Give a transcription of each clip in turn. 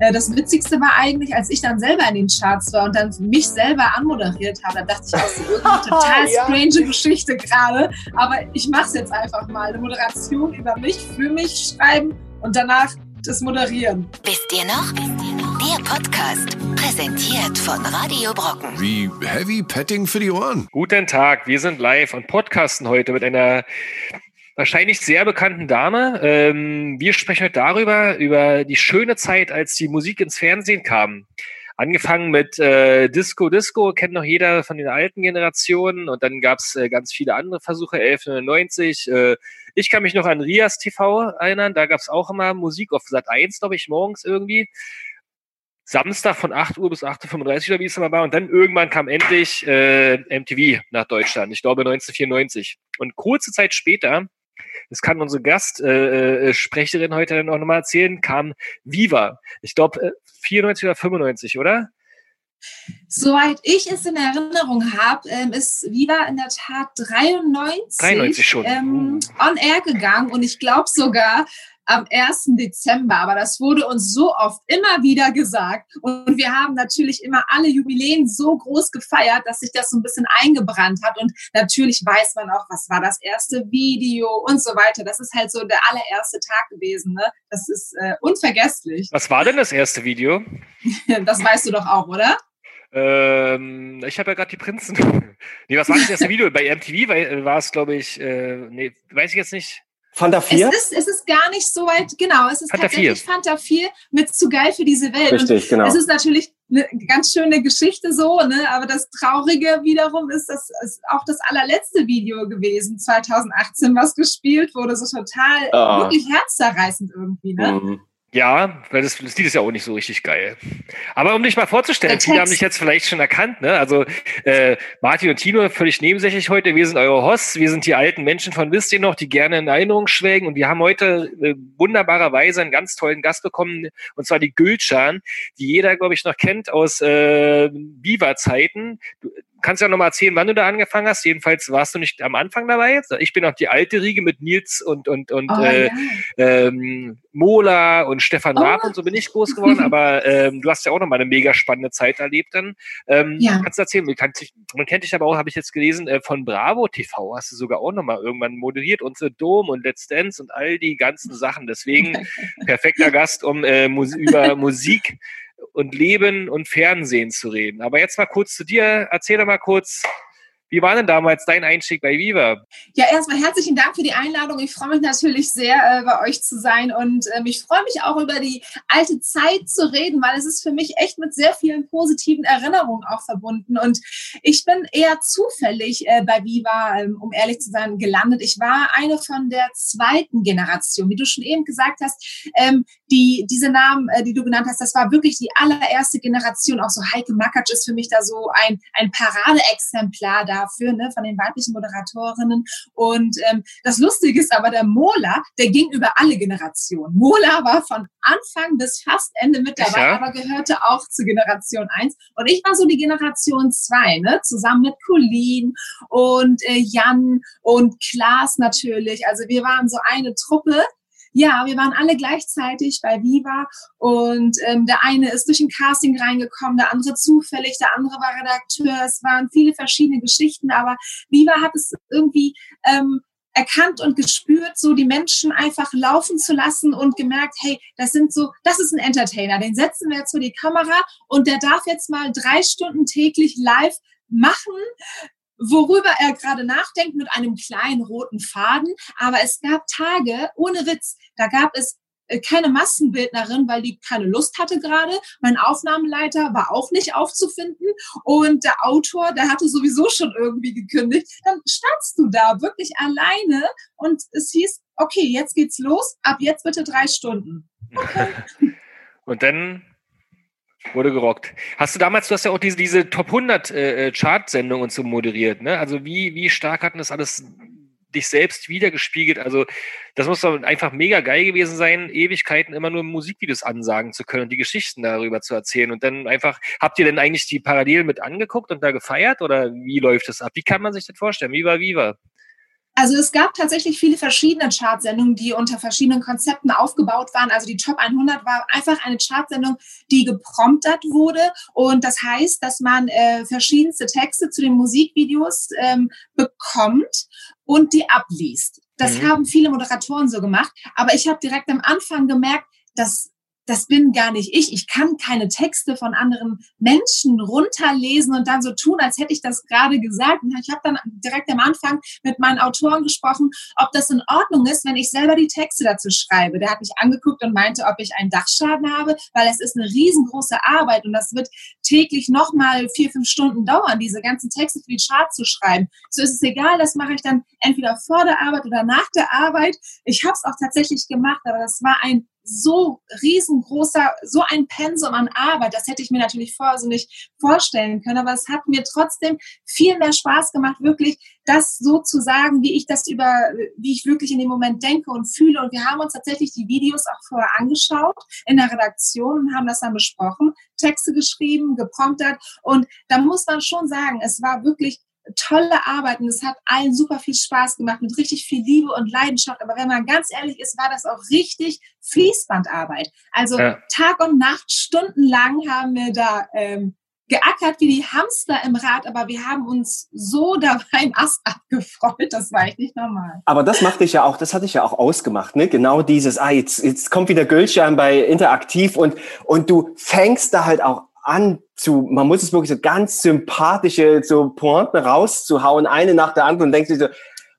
äh, das Witzigste war eigentlich, als ich dann selber in den Charts war und dann mich selber anmoderiert habe, da dachte ich auch so, irgendwie total ja. strange Geschichte gerade. Aber ich mache es jetzt einfach mal. Eine Moderation über mich, für mich schreiben und danach das Moderieren. Wisst ihr noch? Der Podcast, präsentiert von Radio Brocken. Wie Heavy Petting für die Ohren. Guten Tag, wir sind live und podcasten heute mit einer wahrscheinlich sehr bekannten Dame. Ähm, wir sprechen heute darüber, über die schöne Zeit, als die Musik ins Fernsehen kam. Angefangen mit äh, Disco Disco, kennt noch jeder von den alten Generationen. Und dann gab's äh, ganz viele andere Versuche, 1190. Äh, ich kann mich noch an Rias TV erinnern, da gab's auch immer Musik auf Sat 1, glaube ich, morgens irgendwie. Samstag von 8 Uhr bis 8.35 Uhr oder wie es immer war. Und dann irgendwann kam endlich äh, MTV nach Deutschland. Ich glaube 1994. Und kurze Zeit später das kann unsere Gastsprecherin äh, heute dann auch nochmal erzählen, kam Viva. Ich glaube, äh, 94 oder 95, oder? Soweit ich es in Erinnerung habe, ähm, ist Viva in der Tat 93, 93 schon. Ähm, on air gegangen und ich glaube sogar, am 1. Dezember. Aber das wurde uns so oft immer wieder gesagt. Und wir haben natürlich immer alle Jubiläen so groß gefeiert, dass sich das so ein bisschen eingebrannt hat. Und natürlich weiß man auch, was war das erste Video und so weiter. Das ist halt so der allererste Tag gewesen. Ne? Das ist äh, unvergesslich. Was war denn das erste Video? das weißt du doch auch, oder? Ähm, ich habe ja gerade die Prinzen. nee, was war das erste Video? Bei MTV war, war es, glaube ich, äh, nee, weiß ich jetzt nicht. Fanta 4? Es ist, es ist gar nicht so weit, genau, es ist Fanta tatsächlich 4. Fanta 4 mit zu geil für diese Welt. Richtig, und genau. Es ist natürlich eine ganz schöne Geschichte so, ne? aber das Traurige wiederum ist, das ist auch das allerletzte Video gewesen, 2018, was gespielt wurde, so total oh. wirklich herzzerreißend irgendwie. Ne? Mhm. Ja, weil das, das Lied ist ja auch nicht so richtig geil. Aber um dich mal vorzustellen, viele haben dich jetzt vielleicht schon erkannt, ne? Also äh, Martin und Tino völlig nebensächlich heute. Wir sind eure Hosts, wir sind die alten Menschen von wisst ihr noch, die gerne in Erinnerung schwelgen. Und wir haben heute äh, wunderbarerweise einen ganz tollen Gast bekommen, und zwar die Gülcan, die jeder, glaube ich, noch kennt aus äh, Viva-Zeiten kannst ja noch mal erzählen, wann du da angefangen hast. Jedenfalls warst du nicht am Anfang dabei. Ich bin auch die alte Riege mit Nils und und und oh, äh, ja. ähm, Mola und Stefan oh. Raab und so bin ich groß geworden. Aber ähm, du hast ja auch noch mal eine mega spannende Zeit erlebt dann. Ähm, ja. Kannst du erzählen? Man kennt, dich, man kennt dich aber auch, habe ich jetzt gelesen, äh, von Bravo TV. Hast du sogar auch noch mal irgendwann moderiert und The Dome und Let's Dance und all die ganzen Sachen. Deswegen perfekter Gast, um äh, Mus über Musik und Leben und Fernsehen zu reden. Aber jetzt mal kurz zu dir. Erzähl doch mal kurz, wie war denn damals dein Einstieg bei Viva? Ja, erstmal herzlichen Dank für die Einladung. Ich freue mich natürlich sehr, äh, bei euch zu sein und ähm, ich freue mich auch über die alte Zeit zu reden, weil es ist für mich echt mit sehr vielen positiven Erinnerungen auch verbunden. Und ich bin eher zufällig äh, bei Viva, ähm, um ehrlich zu sein, gelandet. Ich war eine von der zweiten Generation, wie du schon eben gesagt hast. Ähm, die, diese Namen, äh, die du genannt hast, das war wirklich die allererste Generation. Auch so Heike Makatsch ist für mich da so ein, ein Paradeexemplar da dafür, ne, von den weiblichen Moderatorinnen. Und ähm, das Lustige ist aber, der Mola, der ging über alle Generationen. Mola war von Anfang bis fast Ende mit dabei, ja. aber gehörte auch zu Generation 1. Und ich war so die Generation 2, ne, zusammen mit Colleen und äh, Jan und Klaas natürlich. Also wir waren so eine Truppe, ja, wir waren alle gleichzeitig bei Viva und ähm, der eine ist durch ein Casting reingekommen, der andere zufällig, der andere war Redakteur. Es waren viele verschiedene Geschichten, aber Viva hat es irgendwie ähm, erkannt und gespürt, so die Menschen einfach laufen zu lassen und gemerkt, hey, das sind so, das ist ein Entertainer, den setzen wir jetzt vor die Kamera und der darf jetzt mal drei Stunden täglich live machen, worüber er gerade nachdenkt mit einem kleinen roten Faden. Aber es gab Tage, ohne Witz, da gab es äh, keine Massenbildnerin, weil die keine Lust hatte gerade. Mein Aufnahmeleiter war auch nicht aufzufinden und der Autor, der hatte sowieso schon irgendwie gekündigt. Dann standst du da wirklich alleine und es hieß, okay, jetzt geht's los, ab jetzt bitte drei Stunden. Okay. und dann Wurde gerockt. Hast du damals, du hast ja auch diese, diese Top 100 äh, äh, Chart-Sendung und so moderiert, ne? Also wie, wie stark hat das alles dich selbst wiedergespiegelt? Also das muss doch einfach mega geil gewesen sein, Ewigkeiten immer nur Musikvideos ansagen zu können und die Geschichten darüber zu erzählen. Und dann einfach, habt ihr denn eigentlich die Parallelen mit angeguckt und da gefeiert oder wie läuft das ab? Wie kann man sich das vorstellen? Viva Viva. Also es gab tatsächlich viele verschiedene Chartsendungen, die unter verschiedenen Konzepten aufgebaut waren. Also die Top 100 war einfach eine Chartsendung, die gepromptet wurde. Und das heißt, dass man äh, verschiedenste Texte zu den Musikvideos ähm, bekommt und die abliest. Das mhm. haben viele Moderatoren so gemacht. Aber ich habe direkt am Anfang gemerkt, dass das bin gar nicht ich. Ich kann keine Texte von anderen Menschen runterlesen und dann so tun, als hätte ich das gerade gesagt. Und ich habe dann direkt am Anfang mit meinen Autoren gesprochen, ob das in Ordnung ist, wenn ich selber die Texte dazu schreibe. Der hat mich angeguckt und meinte, ob ich einen Dachschaden habe, weil es ist eine riesengroße Arbeit und das wird täglich nochmal vier, fünf Stunden dauern, diese ganzen Texte für die Chart zu schreiben. So ist es egal, das mache ich dann entweder vor der Arbeit oder nach der Arbeit. Ich habe es auch tatsächlich gemacht, aber das war ein so riesengroßer, so ein Pensum an Arbeit, das hätte ich mir natürlich vorher so nicht vorstellen können, aber es hat mir trotzdem viel mehr Spaß gemacht, wirklich das so zu sagen, wie ich das über, wie ich wirklich in dem Moment denke und fühle. Und wir haben uns tatsächlich die Videos auch vorher angeschaut in der Redaktion und haben das dann besprochen, Texte geschrieben, gepromptet. Und da muss man schon sagen, es war wirklich tolle Arbeit und es hat allen super viel Spaß gemacht mit richtig viel Liebe und Leidenschaft. Aber wenn man ganz ehrlich ist, war das auch richtig Fließbandarbeit. Also ja. Tag und Nacht, stundenlang haben wir da ähm, geackert wie die Hamster im Rad, aber wir haben uns so dabei im Ast abgefreut, das war echt nicht normal. Aber das machte ich ja auch, das hatte ich ja auch ausgemacht, ne? Genau dieses, ah, jetzt, jetzt kommt wieder Gülschan bei Interaktiv und, und du fängst da halt auch an zu, man muss es wirklich so ganz sympathische so Pointen rauszuhauen, eine nach der anderen und denkt sich so,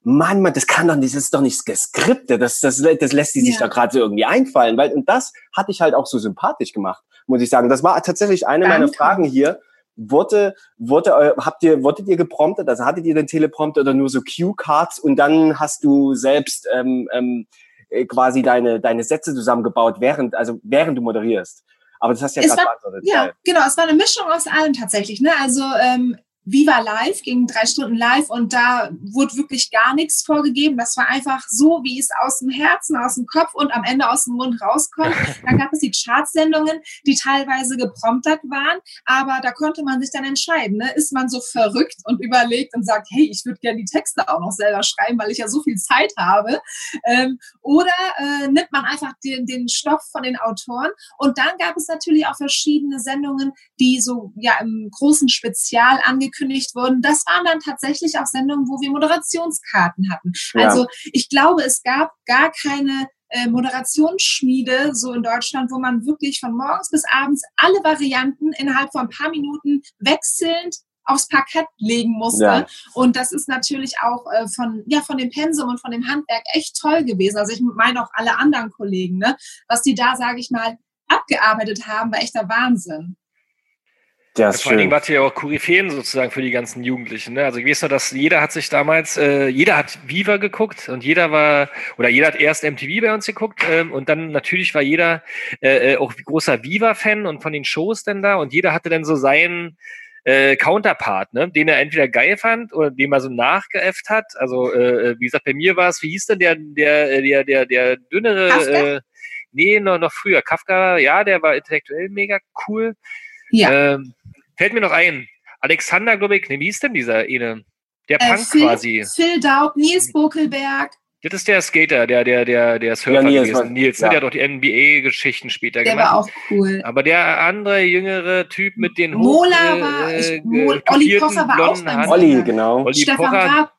Mann, Mann, das kann doch nicht, das ist doch nicht geskriptet, das, das, das lässt die sich ja. da gerade so irgendwie einfallen, weil, und das hatte ich halt auch so sympathisch gemacht, muss ich sagen. Das war tatsächlich eine Danke. meiner Fragen hier. Wurde, wurde, habt ihr, wurdet ihr gepromptet? Also hattet ihr den Teleprompter oder nur so Cue-Cards und dann hast du selbst ähm, ähm, quasi deine, deine Sätze zusammengebaut, während, also während du moderierst? Aber das hast du ja gerade beantwortet. Ja, genau. Es war eine Mischung aus allem tatsächlich. Ne? Also ähm, Viva Live, ging drei Stunden live und da wurde wirklich gar nichts vorgegeben. Das war einfach so, wie es aus dem Herzen, aus dem Kopf und am Ende aus dem Mund rauskommt. Dann gab es die Chartsendungen, die teilweise gepromptet waren, aber da konnte man sich dann entscheiden. Ne? Ist man so verrückt und überlegt und sagt, hey, ich würde gerne die Texte auch noch selber schreiben, weil ich ja so viel Zeit habe. Ähm, oder äh, nimmt man einfach den, den Stoff von den Autoren. Und dann gab es natürlich auch verschiedene Sendungen, die so ja im großen Spezial angekündigt angekündigt wurden, das waren dann tatsächlich auch Sendungen, wo wir Moderationskarten hatten. Ja. Also ich glaube, es gab gar keine äh, Moderationsschmiede so in Deutschland, wo man wirklich von morgens bis abends alle Varianten innerhalb von ein paar Minuten wechselnd aufs Parkett legen musste. Ja. Und das ist natürlich auch äh, von, ja, von dem Pensum und von dem Handwerk echt toll gewesen. Also ich meine auch alle anderen Kollegen, ne? was die da, sage ich mal, abgearbeitet haben, war echter Wahnsinn. Ja, vor allen Dingen wart ihr ja auch Koryphäen sozusagen für die ganzen Jugendlichen. Ne? Also ich weiß nur, dass jeder hat sich damals, äh, jeder hat Viva geguckt und jeder war, oder jeder hat erst MTV bei uns geguckt ähm, und dann natürlich war jeder äh, äh, auch großer Viva-Fan und von den Shows denn da und jeder hatte dann so seinen äh, Counterpart, ne? den er entweder geil fand oder den er so nachgeäfft hat. Also äh, äh wie gesagt, bei mir war es, wie hieß denn der, der, äh, der, der, der dünnere, äh, nee, noch, noch früher, Kafka, ja, der war intellektuell mega cool. Ja. Ähm, Fällt mir noch ein. Alexander, glaube ich, wie hieß denn dieser eine? Der äh, Punk Phil, quasi. Phil Daub, Nils Bokelberg. Das ist der Skater, der, der, der, der Surfer ja, Nils, gewesen. Nils, ne? ja. der hat doch die NBA-Geschichten später der gemacht. Der war auch cool. Aber der andere jüngere Typ mit den Mola äh, war, ich, Mol, Olli Pocher war auch beim Olli, genau. Olli Stefan Pocher, Raab.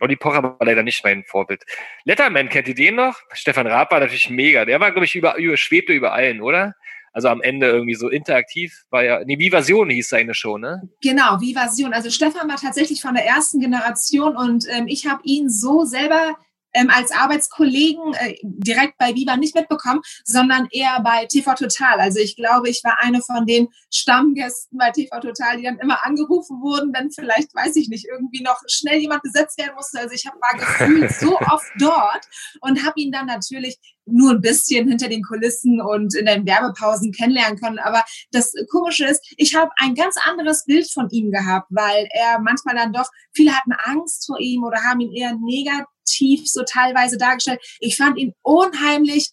Olli Pocher war leider nicht mein Vorbild. Letterman, kennt ihr den noch? Stefan Raab war natürlich mega. Der war, glaube ich, über, über, schwebte über allen, oder? Also am Ende irgendwie so interaktiv war ja, nee, Vivasion hieß seine Show, ne? Genau, Vivasion. Also Stefan war tatsächlich von der ersten Generation und ähm, ich habe ihn so selber ähm, als Arbeitskollegen äh, direkt bei Viva nicht mitbekommen, sondern eher bei TV Total. Also ich glaube, ich war eine von den Stammgästen bei TV Total, die dann immer angerufen wurden, wenn vielleicht, weiß ich nicht, irgendwie noch schnell jemand besetzt werden musste. Also ich hab, war gefühlt so oft dort und habe ihn dann natürlich nur ein bisschen hinter den Kulissen und in den Werbepausen kennenlernen können. Aber das Komische ist, ich habe ein ganz anderes Bild von ihm gehabt, weil er manchmal dann doch, viele hatten Angst vor ihm oder haben ihn eher negativ so teilweise dargestellt. Ich fand ihn unheimlich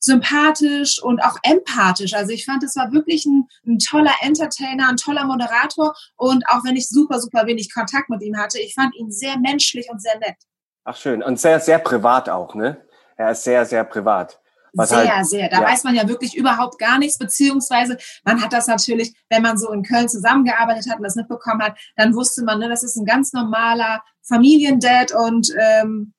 sympathisch und auch empathisch. Also ich fand, es war wirklich ein, ein, toller Entertainer, ein toller Moderator. Und auch wenn ich super, super wenig Kontakt mit ihm hatte, ich fand ihn sehr menschlich und sehr nett. Ach schön. Und sehr, sehr privat auch, ne? Er ist sehr, sehr privat. Was sehr, halt, sehr. Da ja. weiß man ja wirklich überhaupt gar nichts, beziehungsweise man hat das natürlich, wenn man so in Köln zusammengearbeitet hat und das mitbekommen hat, dann wusste man, ne, das ist ein ganz normaler Familiendad und ähm,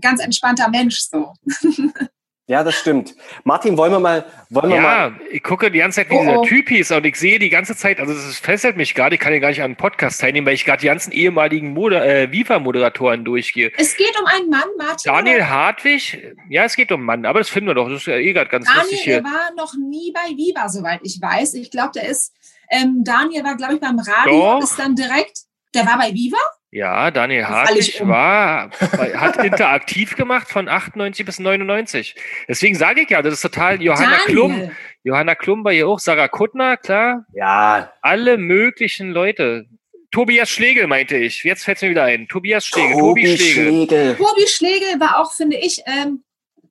ganz entspannter Mensch so. Ja, das stimmt. Martin, wollen wir mal, wollen wir ja, mal. ich gucke die ganze Zeit, wie oh, dieser oh. Typ hieß und ich sehe die ganze Zeit, also das fesselt mich gerade, ich kann ja gar nicht an einen Podcast teilnehmen, weil ich gerade die ganzen ehemaligen Moder äh, Viva-Moderatoren durchgehe. Es geht um einen Mann, Martin. Daniel oder? Hartwig, ja, es geht um einen Mann, aber das finden wir doch, das ist ja eh gerade ganz Daniel, lustig hier. Daniel war noch nie bei Viva, soweit ich weiß. Ich glaube, der ist, ähm, Daniel war, glaube ich, beim Radio, doch. ist dann direkt, der war bei Viva? Ja, Daniel Hartwig um. war, hat interaktiv gemacht von 98 bis 99. Deswegen sage ich ja, das ist total Johanna Daniel. Klum. Johanna Klum war hier auch, Sarah Kuttner, klar. Ja. Alle möglichen Leute. Tobias Schlegel meinte ich. Jetzt fällt es mir wieder ein. Tobias Schlegel. Tobi, Tobi Schlegel. Schlegel. Tobi Schlegel war auch, finde ich, ähm,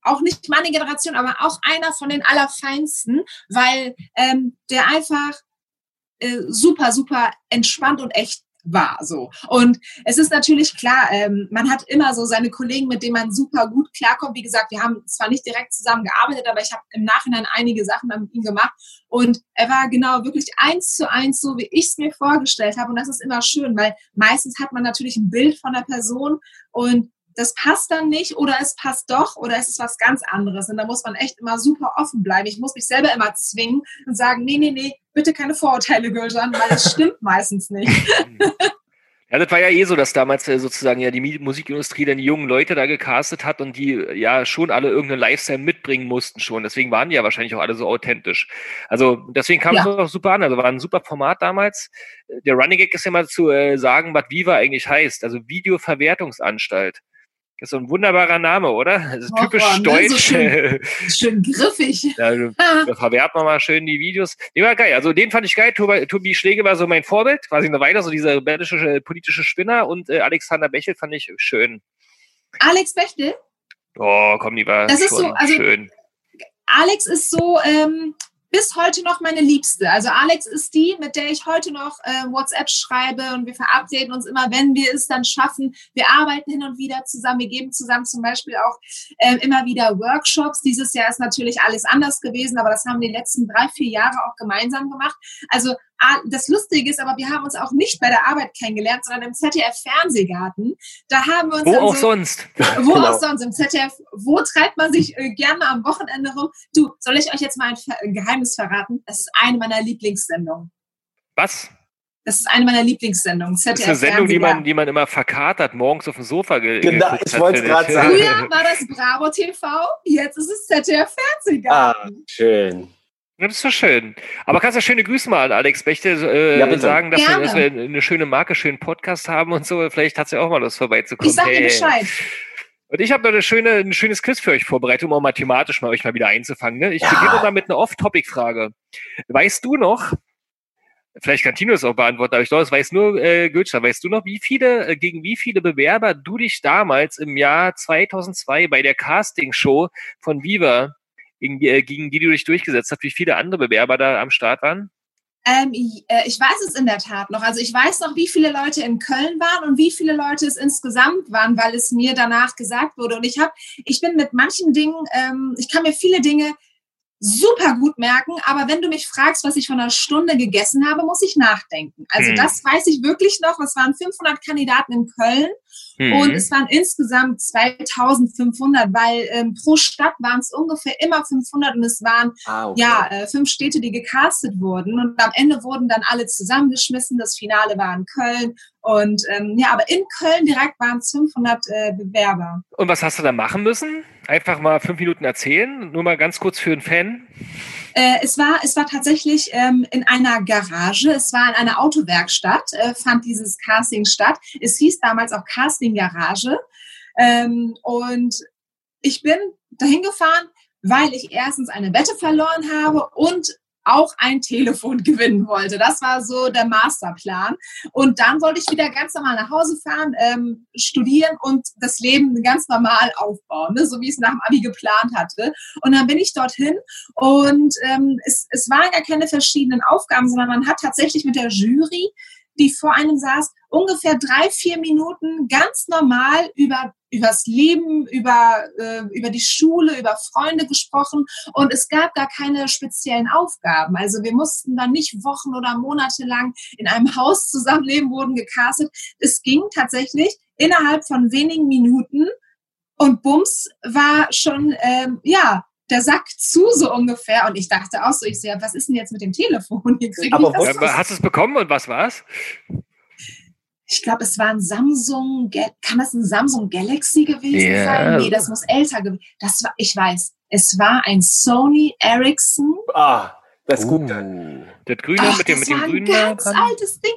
auch nicht meine Generation, aber auch einer von den allerfeinsten, weil ähm, der einfach äh, super, super entspannt und echt war. So. Und es ist natürlich klar, ähm, man hat immer so seine Kollegen, mit denen man super gut klarkommt. Wie gesagt, wir haben zwar nicht direkt zusammen gearbeitet, aber ich habe im Nachhinein einige Sachen mit ihm gemacht. Und er war genau wirklich eins zu eins so, wie ich es mir vorgestellt habe. Und das ist immer schön, weil meistens hat man natürlich ein Bild von der Person und das passt dann nicht oder es passt doch oder es ist was ganz anderes. Und da muss man echt immer super offen bleiben. Ich muss mich selber immer zwingen und sagen, nee, nee, nee, bitte keine Vorurteile, Gülcan, weil es stimmt meistens nicht. Ja, das war ja eh so, dass damals äh, sozusagen ja die Musikindustrie dann die jungen Leute da gecastet hat und die äh, ja schon alle irgendeinen Lifestyle mitbringen mussten schon. Deswegen waren die ja wahrscheinlich auch alle so authentisch. Also deswegen kam ja. es auch super an. Also war ein super Format damals. Der Running Gag ist ja mal zu äh, sagen, was Viva eigentlich heißt. Also Videoverwertungsanstalt. Das ist so ein wunderbarer Name, oder? Das ist typisch oh, deutsch. So schön, schön, griffig. Ja, da verwerten wir mal schön die Videos. Die war geil. Also den fand ich geil. Tobi, Tobi Schläge war so mein Vorbild, quasi eine Weile, so dieser rebellische äh, politische Spinner. Und äh, Alexander Bechel fand ich schön. Alex Bechel? Oh, komm, die war das ist so, also, schön. Alex ist so, ähm, bis heute noch meine Liebste. Also Alex ist die, mit der ich heute noch äh, WhatsApp schreibe und wir verabreden uns immer, wenn wir es dann schaffen. Wir arbeiten hin und wieder zusammen. Wir geben zusammen zum Beispiel auch äh, immer wieder Workshops. Dieses Jahr ist natürlich alles anders gewesen, aber das haben wir die letzten drei, vier Jahre auch gemeinsam gemacht. Also das Lustige ist, aber wir haben uns auch nicht bei der Arbeit kennengelernt, sondern im ZDF Fernsehgarten. Da haben wir uns wo auch so, sonst. Wo genau. auch sonst im ZDF. Wo treibt man sich äh, gerne am Wochenende rum? Du, soll ich euch jetzt mal ein, ein Geheimnis verraten? Das ist eine meiner Lieblingssendungen. Was? Das ist eine meiner Lieblingssendungen. ZDF das ist eine Sendung, die man, die man immer verkatert, morgens auf dem Sofa ge Genau, ich wollte es gerade sagen. Früher war das Bravo TV, jetzt ist es ZDF Fernsehgarten. Ah, schön. Das ist doch schön. Aber kannst du schöne Grüße mal an Alex Bechte äh, ja, sagen, dass wir, dass wir, eine schöne Marke, schönen Podcast haben und so. Vielleicht hat sie ja auch mal Lust vorbeizukommen. Ich sag dir hey. Bescheid. Und ich habe noch eine schöne, ein schönes Quiz für euch vorbereitet, um auch mathematisch mal euch mal wieder einzufangen. Ne? Ich ja. beginne mal mit einer Off-Topic-Frage. Weißt du noch, vielleicht kann Tino es auch beantworten, aber ich glaube, es weiß nur äh, Gülscher, weißt du noch, wie viele, äh, gegen wie viele Bewerber du dich damals im Jahr 2002 bei der Casting-Show von Viva gegen die, äh, gegen die du dich durchgesetzt hast, wie viele andere Bewerber da am Start waren? Ähm, äh, ich weiß es in der Tat noch. Also ich weiß noch, wie viele Leute in Köln waren und wie viele Leute es insgesamt waren, weil es mir danach gesagt wurde. Und ich habe, ich bin mit manchen Dingen, ähm, ich kann mir viele Dinge super gut merken, aber wenn du mich fragst, was ich von einer Stunde gegessen habe, muss ich nachdenken. Also hm. das weiß ich wirklich noch. Es waren 500 Kandidaten in Köln hm. und es waren insgesamt 2500, weil ähm, pro Stadt waren es ungefähr immer 500 und es waren ah, okay. ja äh, fünf Städte, die gecastet wurden und am Ende wurden dann alle zusammengeschmissen. Das Finale war in Köln und ähm, ja, aber in Köln direkt waren es 500 äh, Bewerber. Und was hast du da machen müssen? Einfach mal fünf Minuten erzählen, nur mal ganz kurz für einen Fan. Äh, es, war, es war tatsächlich ähm, in einer Garage, es war in einer Autowerkstatt, äh, fand dieses Casting statt. Es hieß damals auch Casting Garage. Ähm, und ich bin dahin gefahren, weil ich erstens eine Wette verloren habe und auch ein Telefon gewinnen wollte. Das war so der Masterplan. Und dann wollte ich wieder ganz normal nach Hause fahren, ähm, studieren und das Leben ganz normal aufbauen, ne? so wie ich es nach dem Abi geplant hatte. Und dann bin ich dorthin und ähm, es, es waren gar keine verschiedenen Aufgaben, sondern man hat tatsächlich mit der Jury die vor einem saß, ungefähr drei, vier Minuten ganz normal über übers Leben, über, äh, über die Schule, über Freunde gesprochen und es gab gar keine speziellen Aufgaben. Also wir mussten dann nicht Wochen oder Monate lang in einem Haus zusammenleben, wurden gecastet. Es ging tatsächlich innerhalb von wenigen Minuten und Bums war schon, ähm, ja, der Sack zu so ungefähr. Und ich dachte auch so, ich sehe, was ist denn jetzt mit dem Telefon? Aber hast du es bekommen und was war's? Ich glaube, es war ein Samsung, kann das ein Samsung Galaxy gewesen yeah. sein? Nee, das muss älter gewesen. Das war, ich weiß, es war ein Sony Ericsson. Ah, das ist gut. Uh, das Grüne Ach, mit dem, mit dem Grünen. Das war ein ganz altes Ding.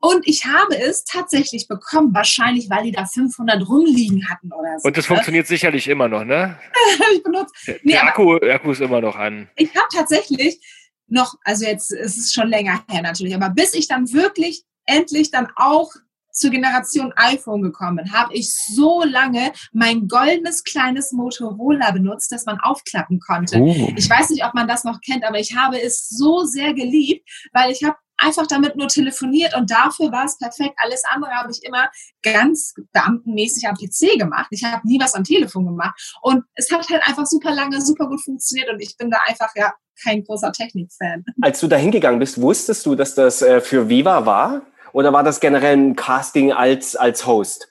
Und ich habe es tatsächlich bekommen, wahrscheinlich, weil die da 500 rumliegen hatten oder so. Und das ne? funktioniert sicherlich immer noch, ne? ich benutzt. Der, nee, der Akku, Akku ist immer noch an. Ich habe tatsächlich noch, also jetzt ist es schon länger her natürlich, aber bis ich dann wirklich endlich dann auch zur Generation iPhone gekommen habe ich so lange mein goldenes kleines Motorola benutzt, das man aufklappen konnte. Oh. Ich weiß nicht, ob man das noch kennt, aber ich habe es so sehr geliebt, weil ich habe einfach damit nur telefoniert und dafür war es perfekt. Alles andere habe ich immer ganz beamtenmäßig am PC gemacht. Ich habe nie was am Telefon gemacht und es hat halt einfach super lange, super gut funktioniert und ich bin da einfach ja kein großer Technik-Fan. Als du da hingegangen bist, wusstest du, dass das äh, für Viva war? Oder war das generell ein Casting als, als Host?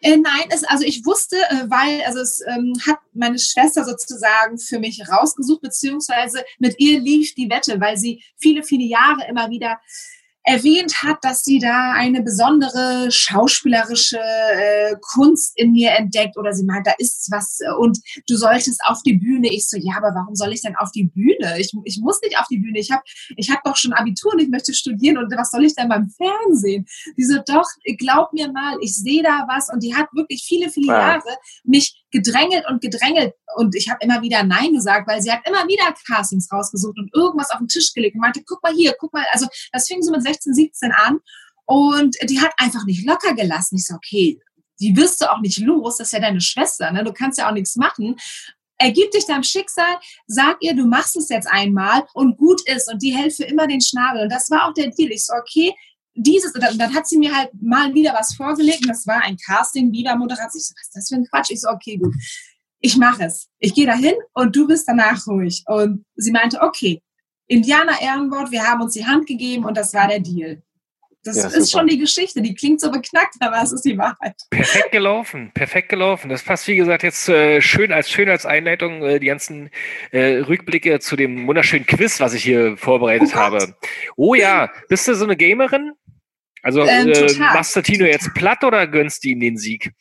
Äh, nein, es, also ich wusste, äh, weil also es ähm, hat meine Schwester sozusagen für mich rausgesucht, beziehungsweise mit ihr lief die Wette, weil sie viele, viele Jahre immer wieder erwähnt hat, dass sie da eine besondere schauspielerische äh, Kunst in mir entdeckt oder sie meint, da ist was äh, und du solltest auf die Bühne. Ich so, ja, aber warum soll ich denn auf die Bühne? Ich, ich muss nicht auf die Bühne. Ich habe ich hab doch schon Abitur und ich möchte studieren und was soll ich denn beim Fernsehen? Die so, doch, glaub mir mal, ich sehe da was und die hat wirklich viele, viele ja. Jahre mich gedrängelt und gedrängelt und ich habe immer wieder Nein gesagt, weil sie hat immer wieder Castings rausgesucht und irgendwas auf den Tisch gelegt und meinte, guck mal hier, guck mal, also das fing so mit 16, 17 an und die hat einfach nicht locker gelassen. Ich so, okay, die wirst du auch nicht los, das ist ja deine Schwester, ne? du kannst ja auch nichts machen. Ergib dich deinem Schicksal, sag ihr, du machst es jetzt einmal und gut ist und die für immer den Schnabel. Und das war auch der Deal. Ich so, okay, dieses, dann, dann hat sie mir halt mal wieder was vorgelegt und das war ein Casting, wieder Moderation. Ich so, was ist das für ein Quatsch? Ich so, okay, gut. Ich mache es. Ich gehe dahin und du bist danach ruhig. Und sie meinte, okay, Indianer Ehrenwort, wir haben uns die Hand gegeben und das war der Deal. Das ja, ist schon die Geschichte, die klingt so beknackt, aber es ist die Wahrheit. Perfekt gelaufen, perfekt gelaufen. Das passt, wie gesagt, jetzt äh, schön als schön als Einleitung äh, die ganzen äh, Rückblicke zu dem wunderschönen Quiz, was ich hier vorbereitet oh habe. Oh ja, bist du so eine Gamerin? Also ähm, äh, machst du Tino jetzt platt oder gönnst du ihm den Sieg?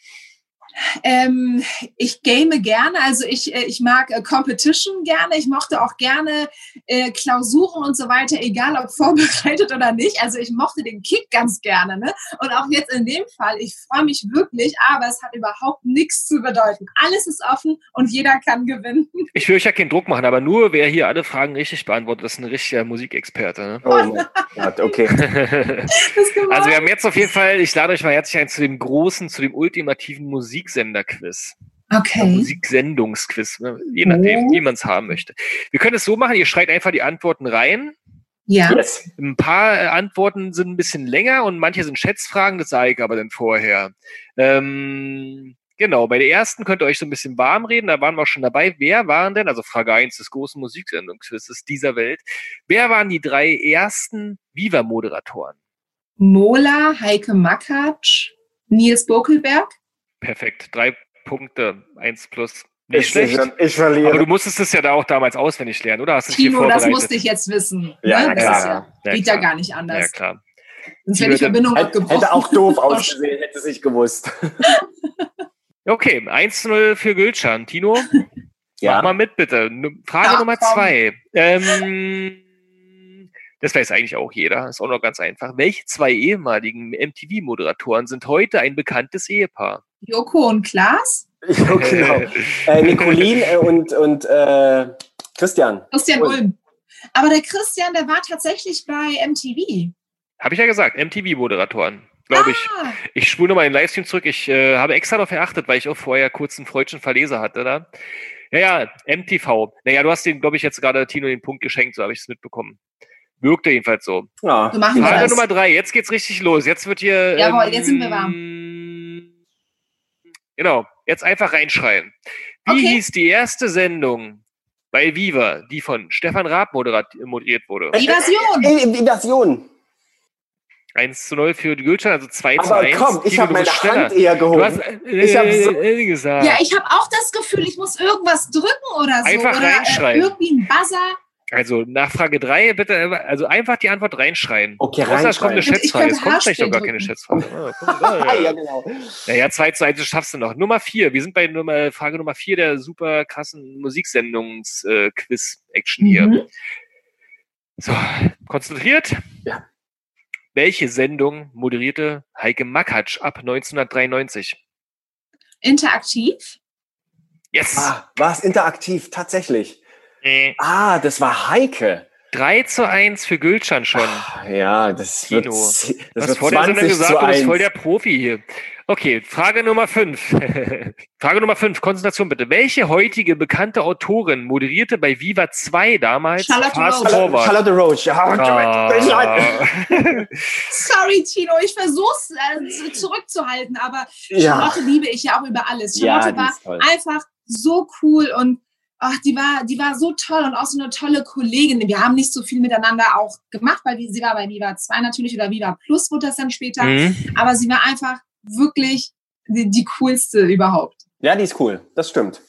Ähm, ich game gerne, also ich, äh, ich mag äh, Competition gerne, ich mochte auch gerne äh, Klausuren und so weiter, egal ob vorbereitet oder nicht. Also ich mochte den Kick ganz gerne. Ne? Und auch jetzt in dem Fall, ich freue mich wirklich, aber es hat überhaupt nichts zu bedeuten. Alles ist offen und jeder kann gewinnen. Ich will euch ja keinen Druck machen, aber nur wer hier alle Fragen richtig beantwortet, ist ein richtiger Musikexperte. Ne? Oh Gott, okay. also wir haben jetzt auf jeden Fall, ich lade euch mal herzlich ein zu dem großen, zu dem ultimativen Musik Musiksender-Quiz. Okay. Musiksendungsquiz, ne? je nachdem, oh. wie man es haben möchte. Wir können es so machen, ihr schreibt einfach die Antworten rein. Ja. Yes. Ein paar äh, Antworten sind ein bisschen länger und manche sind Schätzfragen, das sage ich aber dann vorher. Ähm, genau, bei der ersten könnt ihr euch so ein bisschen warm reden, da waren wir auch schon dabei. Wer waren denn, also Frage 1 des großen Musiksendungsquizzes dieser Welt, wer waren die drei ersten Viva-Moderatoren? Mola, Heike Makatsch, Nils Bokelberg. Perfekt. Drei Punkte, eins plus. Nicht ich, schlecht. Ich, verliere. Aber du musstest es ja da auch damals auswendig lernen, oder? Hast du Timo, das musste ich jetzt wissen. Ja, ne? das ja, ist ja, ja, geht ja gar nicht anders. Ja, klar. Sonst wäre die Verbindung abgebrochen. Hätte auch doof ausgesehen, hätte sich gewusst. okay, 1-0 für Gülcan. Tino, ja. mach mal mit, bitte. Frage ja, Nummer komm. zwei. Ähm, das weiß eigentlich auch jeder, ist auch noch ganz einfach. Welche zwei ehemaligen MTV-Moderatoren sind heute ein bekanntes Ehepaar? Joko und Klaas? Ja, genau. äh, Nicolin äh, und, und äh, Christian. Christian Ulm. Aber der Christian, der war tatsächlich bei MTV. Habe ich ja gesagt, MTV-Moderatoren, glaube ich. Ah. Ich spule nochmal den Livestream zurück. Ich äh, habe extra darauf geachtet, weil ich auch vorher kurz einen freudschen Verleser hatte da. Ja, ja, MTV. Naja, du hast den, glaube ich, jetzt gerade Tino den Punkt geschenkt, so habe ich es mitbekommen. Wirkte jedenfalls so. Ja, So machen Frage. Nummer drei, jetzt geht's richtig los. Jetzt wird hier. Jawohl, jetzt sind wir warm. Genau, jetzt einfach reinschreien. Wie Okay. hieß die erste Sendung bei Viva, die von Stefan Raab moderat- moderiert wurde? Invasion. Äh, Invasion. 1 zu 0 für die Gülcan, also 2 zu Aber 1. komm, ich habe meine schneller. Hand eher Du hast gehoben. äh, Ich hab so- äh, gesagt. Ja, ich habe auch das Gefühl, ich muss irgendwas drücken oder so. Einfach oder reinschreien. Äh, irgendwie ein Buzzer. Also nach Frage 3 bitte, äh, also einfach die Antwort reinschreien. Okay, Außer es kommt eine reinschreien. Schätzfrage. Es kommt vielleicht doch gar keine. Schätzfrage. Ah, mal, ja, genau. Naja, 2 zu 1 schaffst du noch. Nummer 4. Wir sind bei Nummer, Frage Nummer 4 der super krassen Musiksendungs-Quiz-Action hier. Mhm. So, konzentriert. Ja. Welche Sendung moderierte Heike Makatsch ab 1993? Interaktiv. Yes! Ah, war es interaktiv, tatsächlich. Äh, Ah, das war Heike. 3 zu 1 für Gülcan schon. Ah, Ja, das wird, Tino. das Du hast wird vor der Sendung 20 gesagt, zu du bist 1. voll der Profi hier. Okay, Frage Nummer 5. Frage Nummer 5, Konzentration bitte. Welche heutige bekannte Autorin moderierte bei Viva 2 damals Charlotte Fast Roach. Forward? Charlotte Roach. Ja, Ah. Sorry, Tino, ich versuch's äh, zurückzuhalten, aber ja. Charlotte liebe ich ja auch über alles. Ja, Charlotte die war einfach so cool und ach, die war, die war so toll und auch so eine tolle Kollegin. Wir haben nicht so viel miteinander auch gemacht, weil sie war bei Viva 2 natürlich oder Viva Plus wurde das dann später. Mhm. Aber sie war einfach wirklich die, die coolste überhaupt. ja, die ist cool. Das stimmt.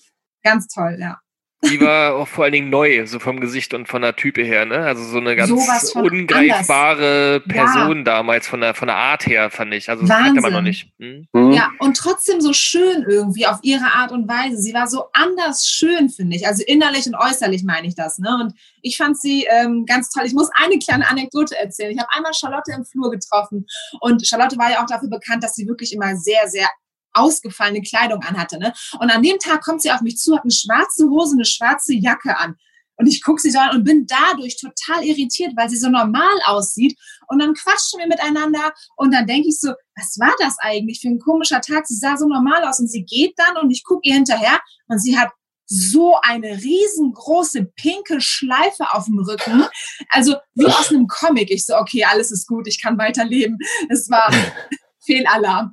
Ganz toll, ja. Die war auch vor allen Dingen neu, so vom Gesicht und von der Type her, ne? Also so eine ganz ungreifbare anders. Ja. Person damals, von der, von der Art her, fand ich. Also das kannte man Wahnsinn. noch nicht. Hm? Hm? Ja, und trotzdem so schön irgendwie auf ihre Art und Weise. Sie war so anders schön, finde ich. Also innerlich und äußerlich meine ich das. Ne? Und ich fand sie ähm, ganz toll. Ich muss eine kleine Anekdote erzählen. Ich habe einmal Charlotte im Flur getroffen. Und Charlotte war ja auch dafür bekannt, dass sie wirklich immer sehr, sehr ausgefallene Kleidung anhatte. Ne? Und an dem Tag kommt sie auf mich zu, hat eine schwarze Hose, eine schwarze Jacke an. Und ich gucke sie so an und bin dadurch total irritiert, weil sie so normal aussieht. Und dann quatschen wir miteinander und dann denke ich so, was war das eigentlich für ein komischer Tag? Sie sah so normal aus und sie geht dann und ich gucke ihr hinterher und sie hat so eine riesengroße pinke Schleife auf dem Rücken. Also wie aus einem Comic. Ich so, okay, alles ist gut, ich kann weiterleben. Es war Fehlalarm.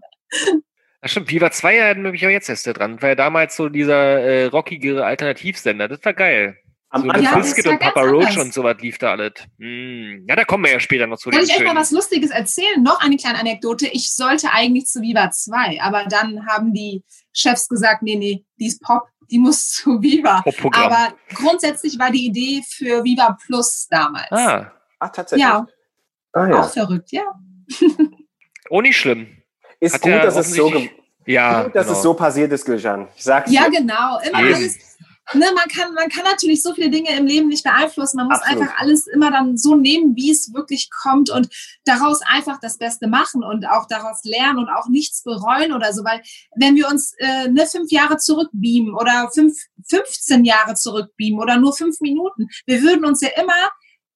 Ach stimmt, Viva 2 erinnert mich auch jetzt erst dran. War ja damals so dieser äh, rockige Alternativsender. Das war geil. Am So Ja, mit Anfang. das Biscuit war und Papa Roach anders. und sowas lief da alles. Hm. Ja, da kommen wir ja später noch zu den ich euch mal was Lustiges erzählen? Noch eine kleine Anekdote. Ich sollte eigentlich zu Viva 2, aber dann haben die Chefs gesagt, nee, nee, die ist Pop, die muss zu Viva. Aber grundsätzlich war die Idee für Viva Plus damals. Ah, Ach, tatsächlich. Ja, Ah, auch ja. verrückt, ja. oh, nicht schlimm. Ist Hat gut, dass es so, Ja, gut, dass genau. es so passiert ist, Gülcan. Ich sag's Ja, dir. genau. Immer Eben. alles. Ne, man, kann, man kann natürlich so viele Dinge im Leben nicht beeinflussen. Man muss Absolut. einfach alles immer dann so nehmen, wie es wirklich kommt und daraus einfach das Beste machen und auch daraus lernen und auch nichts bereuen oder so. Weil wenn wir uns äh, ne, fünf Jahre zurückbeamen oder fünf, 15 Jahre zurückbeamen oder nur fünf Minuten, wir würden uns ja immer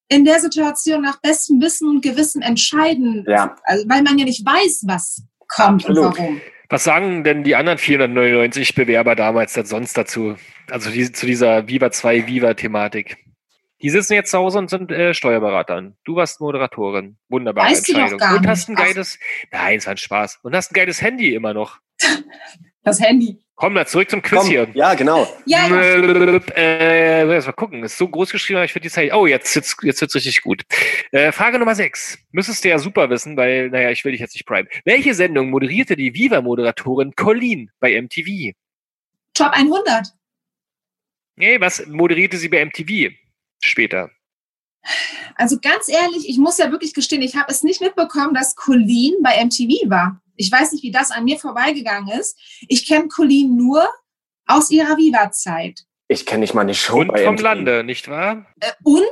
in der Situation nach bestem Wissen und Gewissen entscheiden, Ja. also, weil man ja nicht weiß, was kommt Absolut. und warum. Was sagen denn die anderen 499 Bewerber damals denn sonst dazu? Also die, zu dieser Viva 2 Viva-Thematik. Die sitzen jetzt zu Hause und sind äh, Steuerberatern. Du warst Moderatorin. Wunderbare Weißt Entscheidung. und hast ein geiles. Nein, es war ein Spaß. Und hast ein geiles Handy immer noch. Das Handy. Komm, na zurück zum Quiz Komm, hier. ja, genau. Ja, ja. Äh, lass mal gucken. Ist so groß geschrieben, aber ich würde die Zeit. Oh, jetzt, jetzt, jetzt wird's richtig gut. Äh, Frage Nummer 6. Müsstest du ja super wissen, weil, naja, ich will dich jetzt nicht prime. Welche Sendung moderierte die Viva-Moderatorin Colleen bei MTV? Top 100. Nee, was moderierte sie bei MTV später? Also ganz ehrlich, ich muss ja wirklich gestehen, ich habe es nicht mitbekommen, dass Colleen bei MTV war. Ich weiß nicht, wie das an mir vorbeigegangen ist. Ich kenne Colleen nur aus ihrer Viva-Zeit. Ich kenne nicht mal eine Show Und bei vom MTV. Lande, nicht wahr? Äh, und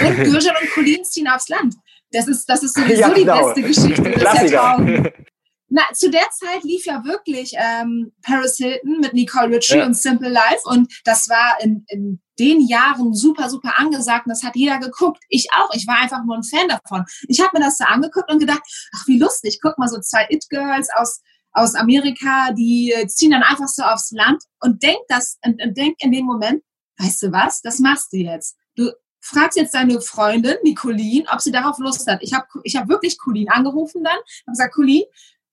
und Gülcan und Colleen ziehen aufs Land. Das ist, das ist sowieso Ja, genau. die beste Geschichte. Das ist ja Klassiker. Na, zu der Zeit lief ja wirklich ähm, Paris Hilton mit Nicole Richie Ja. und Simple Life und das war in, in den Jahren super, super angesagt und das hat jeder geguckt. Ich auch. Ich war einfach nur ein Fan davon. Ich habe mir das da angeguckt und gedacht, ach wie lustig, guck mal so zwei It-Girls aus aus Amerika, die äh, ziehen dann einfach so aufs Land und denk das und, und denk in dem Moment, weißt du was, das machst du jetzt. Du fragst jetzt deine Freundin, die Colleen, ob sie darauf Lust hat. Ich habe ich hab wirklich Colleen angerufen dann und gesagt, Colleen,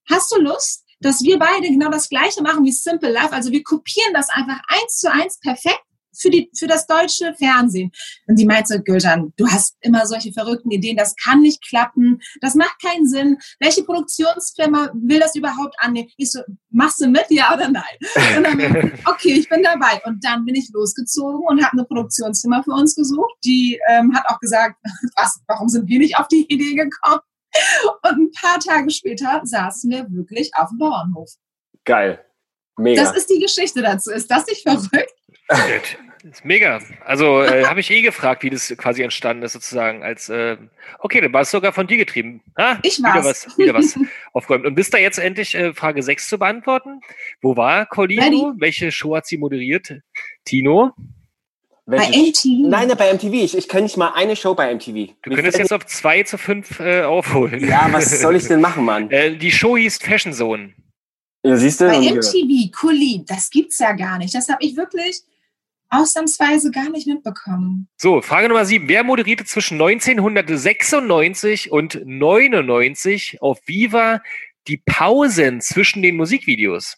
hast du Lust, dass wir beide genau das Gleiche machen wie Simple Life? Also wir kopieren das einfach eins zu eins perfekt für, die, für das deutsche Fernsehen. Und die meinte, Gülcan, du hast immer solche verrückten Ideen, das kann nicht klappen, das macht keinen Sinn. Welche Produktionsfirma will das überhaupt annehmen? Ich so, machst du mit, ja oder nein? Und dann, okay, ich bin dabei. Und dann bin ich losgezogen und habe eine Produktionsfirma für uns gesucht. Die ähm, hat auch gesagt, was, warum sind wir nicht auf die Idee gekommen? Und ein paar Tage später saßen wir wirklich auf dem Bauernhof. Geil. Mega. Das ist die Geschichte dazu. Ist das nicht verrückt? Das ist mega. Also äh, habe ich eh gefragt, wie das quasi entstanden ist, sozusagen. Als äh, okay, dann war es sogar von dir getrieben. Ah, ich war's. Wieder was, wieder was aufgeräumt. Und bist da jetzt endlich äh, Frage 6 zu beantworten? Wo war Colino? Welche Show hat sie moderiert? Tino? Welche bei MTV? Nein, bei MTV. Ich, ich kenne nicht mal eine Show bei MTV. Du Wie könntest jetzt auf 2 zu 5 äh, aufholen. Ja, was soll ich denn machen, Mann? Äh, die Show hieß Fashion Zone. Ja, siehst du? Bei MTV, Colleen, das gibt's ja gar nicht. Das habe ich wirklich ausnahmsweise gar nicht mitbekommen. So, Frage Nummer sieben. Wer moderierte zwischen 1996 und 99 auf Viva die Pausen zwischen den Musikvideos?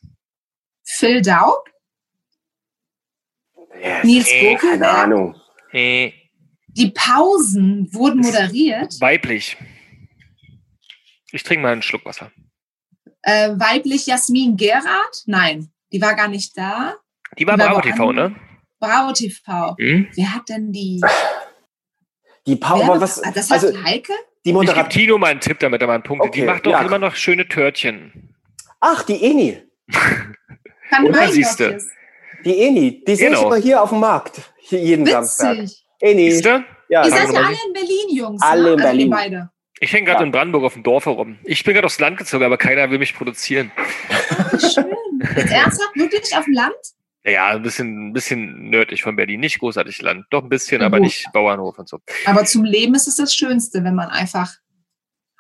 Phil Daub? Yes. Nils hey, Keine Ahnung. Hey. Die Pausen wurden moderiert? Weiblich. Ich trinke mal einen Schluck Wasser. Äh, weiblich Jasmin Gerard? Nein, die war gar nicht da. Die war, die war Bravo TV, ne? Bravo TV. Hm? Wer hat denn die? Die Power, was? Das heißt also, Heike? Die ich gebe Tino mal einen Tipp, damit er mal einen Punkt okay, Die macht doch ja. immer noch schöne Törtchen. Ach, die Eni. Kann Oder siehst du? Die Eni, die sehe ich immer hier auf dem Markt. Hier jeden Witzig. Samstag. Eni. Siehst du? Ja, Ihr seid ja alle in Berlin, Jungs. Alle ne? in also Berlin. beide. Ich hänge gerade ja. in Brandenburg auf dem Dorf herum. Ich bin gerade aufs Land gezogen, aber keiner will mich produzieren. Oh, schön. Jetzt ernsthaft wirklich auf dem Land? Ja, ein bisschen, ein bisschen nördlich von Berlin. Nicht großartig Land. Doch ein bisschen, aber nicht Bauernhof und so. Aber zum Leben ist es das Schönste, wenn man einfach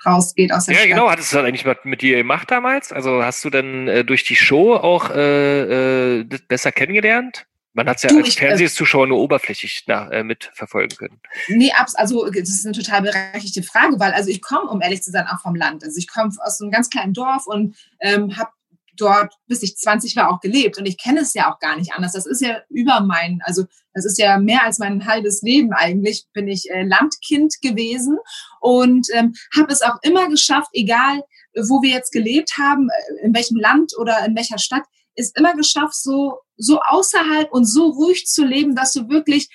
rausgeht aus der ja, Stadt. Ja, genau. Hattest du das eigentlich mit, mit dir gemacht damals? Also hast du dann äh, durch die Show auch äh, äh, besser kennengelernt? Man hat es ja du, als äh, Fernsehzuschauer nur oberflächlich nach, äh, mitverfolgen können. Nee, abs also das ist eine total berechtigte Frage, weil also ich komme, um ehrlich zu sein, auch vom Land. Also ich komme aus einem ganz kleinen Dorf und ähm, habe dort, bis ich 20 war, auch gelebt. Und ich kenne es ja auch gar nicht anders. Das ist ja über mein, also das ist ja mehr als mein halbes Leben eigentlich, bin ich äh, Landkind gewesen und ähm, habe es auch immer geschafft, egal wo wir jetzt gelebt haben, äh, in welchem Land oder in welcher Stadt, ist immer geschafft, so so außerhalb und so ruhig zu leben, dass du wirklich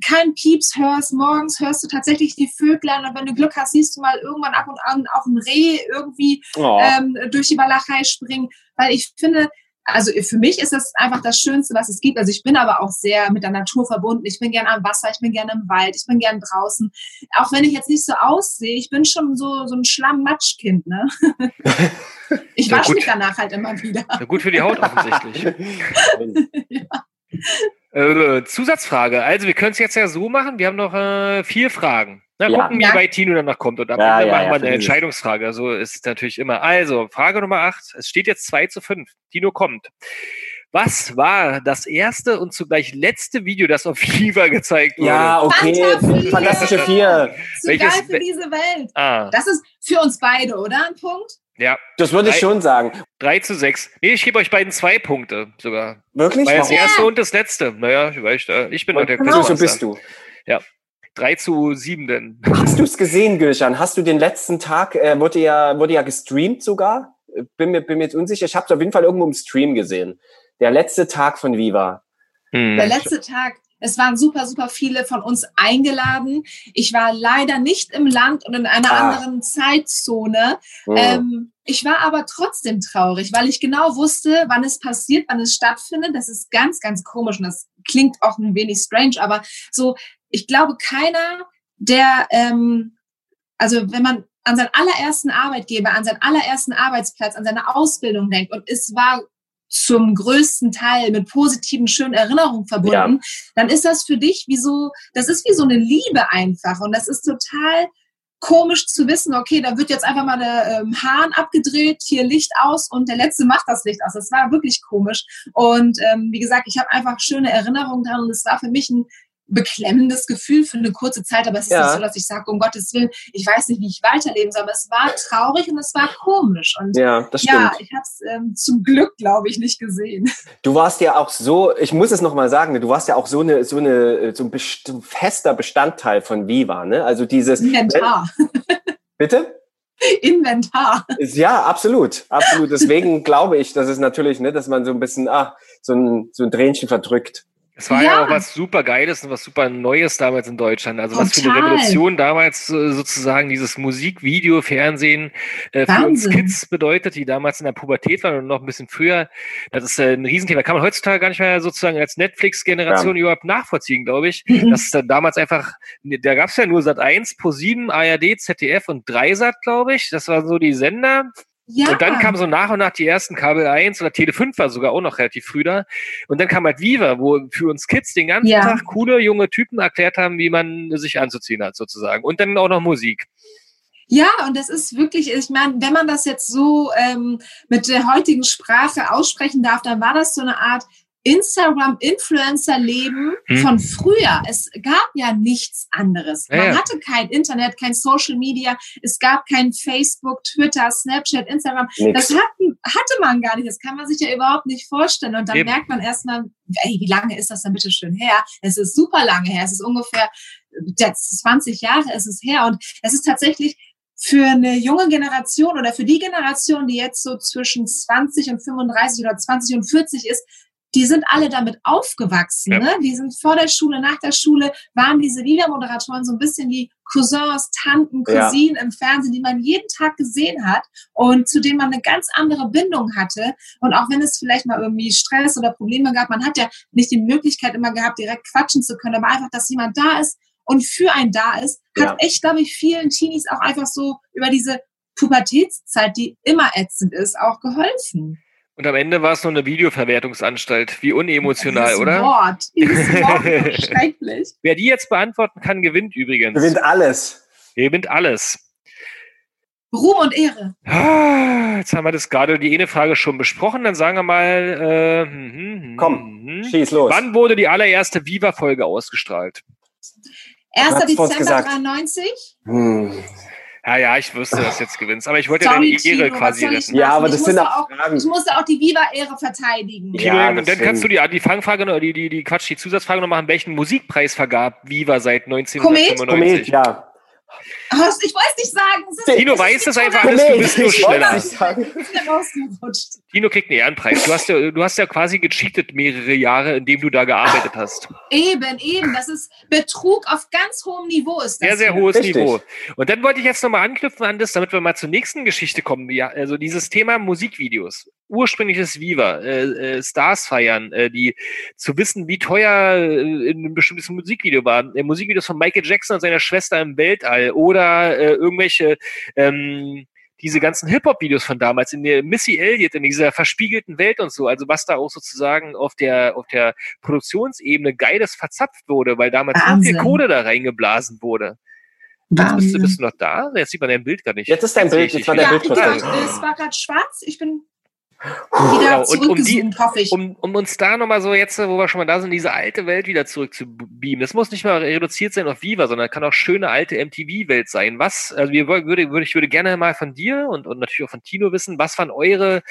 kein Pieps hörst. Morgens hörst du tatsächlich die Vöglein und wenn du Glück hast, siehst du mal irgendwann ab und an auch ein Reh irgendwie oh. ähm, durch die Walachei springen. Weil ich finde, also für mich ist das einfach das Schönste, was es gibt. Also ich bin aber auch sehr mit der Natur verbunden. Ich bin gerne am Wasser, ich bin gerne im Wald, ich bin gerne draußen. Auch wenn ich jetzt nicht so aussehe, ich bin schon so, so ein Schlamm-Matschkind, ne? Ich wasche mich danach halt immer wieder. Ja, gut für die Haut offensichtlich. ja. Äh, Zusatzfrage. Also wir können es jetzt ja so machen. Wir haben noch äh, vier Fragen. Na, ja. gucken, wie weit Tino danach kommt. Und am ja, Ende ja, machen wir eine Entscheidungsfrage. So ist es natürlich immer. Also, Frage Nummer acht. Es steht jetzt 2 zu 5. Tino kommt. Was war das erste und zugleich letzte Video, das auf Viva gezeigt wurde? Ja, okay. Fantastische Vier. So Welches geil für diese Welt. Ah. Das ist für uns beide, oder? Ein Punkt? Ja. Das würde ich schon sagen. 3 zu 6. Nee, ich gebe euch beiden zwei Punkte sogar. Wirklich? Weil das erste und das letzte. Naja, ich weiß, ich bin doch der genau. So bist du. Ja. 3 zu 7 denn. Hast du es gesehen, Gülschan? Hast du den letzten Tag, äh, wurde ja, wurde ja gestreamt sogar? Bin mir, bin mir jetzt unsicher. Ich habe es auf jeden Fall irgendwo im Stream gesehen. Der letzte Tag von Viva. Hm. Der letzte Tag. Es waren super, super viele von uns eingeladen. Ich war leider nicht im Land und in einer ah. anderen Zeitzone. Mhm. Ähm, ich war aber trotzdem traurig, weil ich genau wusste, wann es passiert, wann es stattfindet. Das ist ganz, ganz komisch und das klingt auch ein wenig strange, aber so, ich glaube, keiner, der, ähm, also wenn man an seinen allerersten Arbeitgeber, an seinen allerersten Arbeitsplatz, an seine Ausbildung denkt und es war zum größten Teil mit positiven, schönen Erinnerungen verbunden, ja. dann ist das für dich wie so, das ist wie so eine Liebe einfach. Und das ist total komisch zu wissen, okay, da wird jetzt einfach mal der ähm, Hahn abgedreht, hier Licht aus und der letzte macht das Licht aus. Das war wirklich komisch. Und ähm, wie gesagt, ich habe einfach schöne Erinnerungen dran und es war für mich ein beklemmendes Gefühl für eine kurze Zeit, aber es ist Ja. nicht so, dass ich sage, um Gottes Willen, ich weiß nicht, wie ich weiterleben soll, aber es war traurig und es war komisch. Und Ja, das stimmt. ja, ich habe es ähm, zum Glück, glaube ich, nicht gesehen. Du warst ja auch so, ich muss es nochmal sagen, ne, du warst ja auch so eine, so eine, so ein best fester Bestandteil von Viva, ne? Also dieses, Inventar. bitte? Inventar. Ja, absolut, absolut. Deswegen glaube ich, dass es natürlich, ne, dass man so ein bisschen, ah, so ein, so ein Tränchen verdrückt. Es war ja. Ja. auch was super Geiles und was super Neues damals in Deutschland. Also was für eine Total. Revolution damals äh, sozusagen dieses Musikvideo, Fernsehen äh, für uns. Kids bedeutet, die damals in der Pubertät waren und noch ein bisschen früher. Das ist äh, ein Riesenthema. Kann man heutzutage gar nicht mehr sozusagen als Netflix-Generation überhaupt nachvollziehen, glaube ich. Mhm. Das ist dann damals einfach, da gab es ja nur Sat 1, Pro 7, ARD, ZDF und Dreisat, glaube ich. Das waren so die Sender. Ja. Und dann kam so nach und nach die ersten Kabel 1 oder Tele 5 war sogar auch noch relativ früh da. Und dann kam halt Viva, wo für uns Kids den ganzen Ja. Tag coole junge Typen erklärt haben, wie man sich anzuziehen hat, sozusagen. Und dann auch noch Musik. Ja, und das ist wirklich, ich meine, wenn man das jetzt so ähm, mit der heutigen Sprache aussprechen darf, dann war das so eine Art Instagram-Influencer-Leben Hm. von früher. Es gab ja nichts anderes. Man ja. hatte kein Internet, kein Social Media, es gab kein Facebook, Twitter, Snapchat, Instagram. Nix. Das hatten, hatte man gar nicht. Das kann man sich ja überhaupt nicht vorstellen. Und dann Eben. merkt man erstmal, ey, wie lange ist das denn bitte schön her? Es ist super lange her. Es ist ungefähr jetzt 20 Jahre ist es her. Und es ist tatsächlich für eine junge Generation oder für die Generation, die jetzt so zwischen 20 und 35 oder 20 und 40 ist, die sind alle damit aufgewachsen. Ja. Ne? Die sind vor der Schule, nach der Schule, waren diese Liedermoderatoren so ein bisschen wie Cousins, Tanten, Ja. Cousinen im Fernsehen, die man jeden Tag gesehen hat und zu denen man eine ganz andere Bindung hatte. Und auch wenn es vielleicht mal irgendwie Stress oder Probleme gab, man hat ja nicht die Möglichkeit immer gehabt, direkt quatschen zu können, aber einfach, dass jemand da ist und für einen da ist, Ja. hat echt, glaube ich, vielen Teenies auch einfach so über diese Pubertätszeit, die immer ätzend ist, auch geholfen. Und am Ende war es nur eine Videoverwertungsanstalt. Wie unemotional, Dieses oder? Wort, dieses Wort ist schrecklich. Wer die jetzt beantworten kann, gewinnt übrigens. Gewinnt alles. Gewinnt alles. Ruhm und Ehre. Ah, Jetzt haben wir das gerade die eine Frage schon besprochen. Dann sagen wir mal, äh, hm, hm, hm, Komm, hm. Schieß los. wann wurde die allererste Viva-Folge ausgestrahlt? 1. hat's vorhin Dezember gesagt. 93. Hm. Ja, ja, ich wüsste, dass du jetzt gewinnst, aber ich wollte ja Sorry, deine Ehre quasi retten. Ja, aber Ich das sind musste auch Fragen. ich musste auch die Viva-Ehre verteidigen. Ja, und dann kannst du die, die Fangfrage noch, die, die, die Quatsch, die Zusatzfrage noch machen, welchen Musikpreis vergab Viva seit Komet, 1995? ja. Ich weiß nicht sagen. Es ist, Tino es weiß es einfach alles, du bist nur ich wollte schneller. Tino kriegt einen Ehrenpreis. Du hast ja, du hast ja quasi gecheatet mehrere Jahre, indem du da gearbeitet hast. Eben, eben. Das ist Betrug auf ganz hohem Niveau ist das. Sehr, sehr hohes Richtig. Niveau. Und dann wollte ich jetzt nochmal anknüpfen an das, damit wir mal zur nächsten Geschichte kommen. Ja, also dieses Thema Musikvideos. Ursprüngliches Viva, äh, äh, Stars feiern, äh, die zu wissen, wie teuer äh, in ein bestimmtes Musikvideo war. Äh, Musikvideos von Michael Jackson und seiner Schwester im Weltall oder äh, irgendwelche ähm, diese ganzen Hip-Hop-Videos von damals, in der Missy Elliott, in dieser verspiegelten Welt und so, also was da auch sozusagen auf der, auf der Produktionsebene Geiles verzapft wurde, weil damals so viel. Kohle da reingeblasen wurde. Jetzt bist, du, bist du noch da? Jetzt sieht man dein Bild gar nicht. Jetzt ist dein Bild, ich jetzt war dein Ja, Bild kurz weg. es war gerade schwarz. Ich bin Genau, wieder und um die- hoffe ich. Um, um uns da nochmal so jetzt, wo wir schon mal da sind, diese alte Welt wieder zurück zu beamen. Das muss nicht mal reduziert sein auf Viva, sondern kann auch schöne alte MTV-Welt sein. Was, also wir würde, würde, ich würde gerne mal von dir und, und natürlich auch von Tino wissen, was waren eure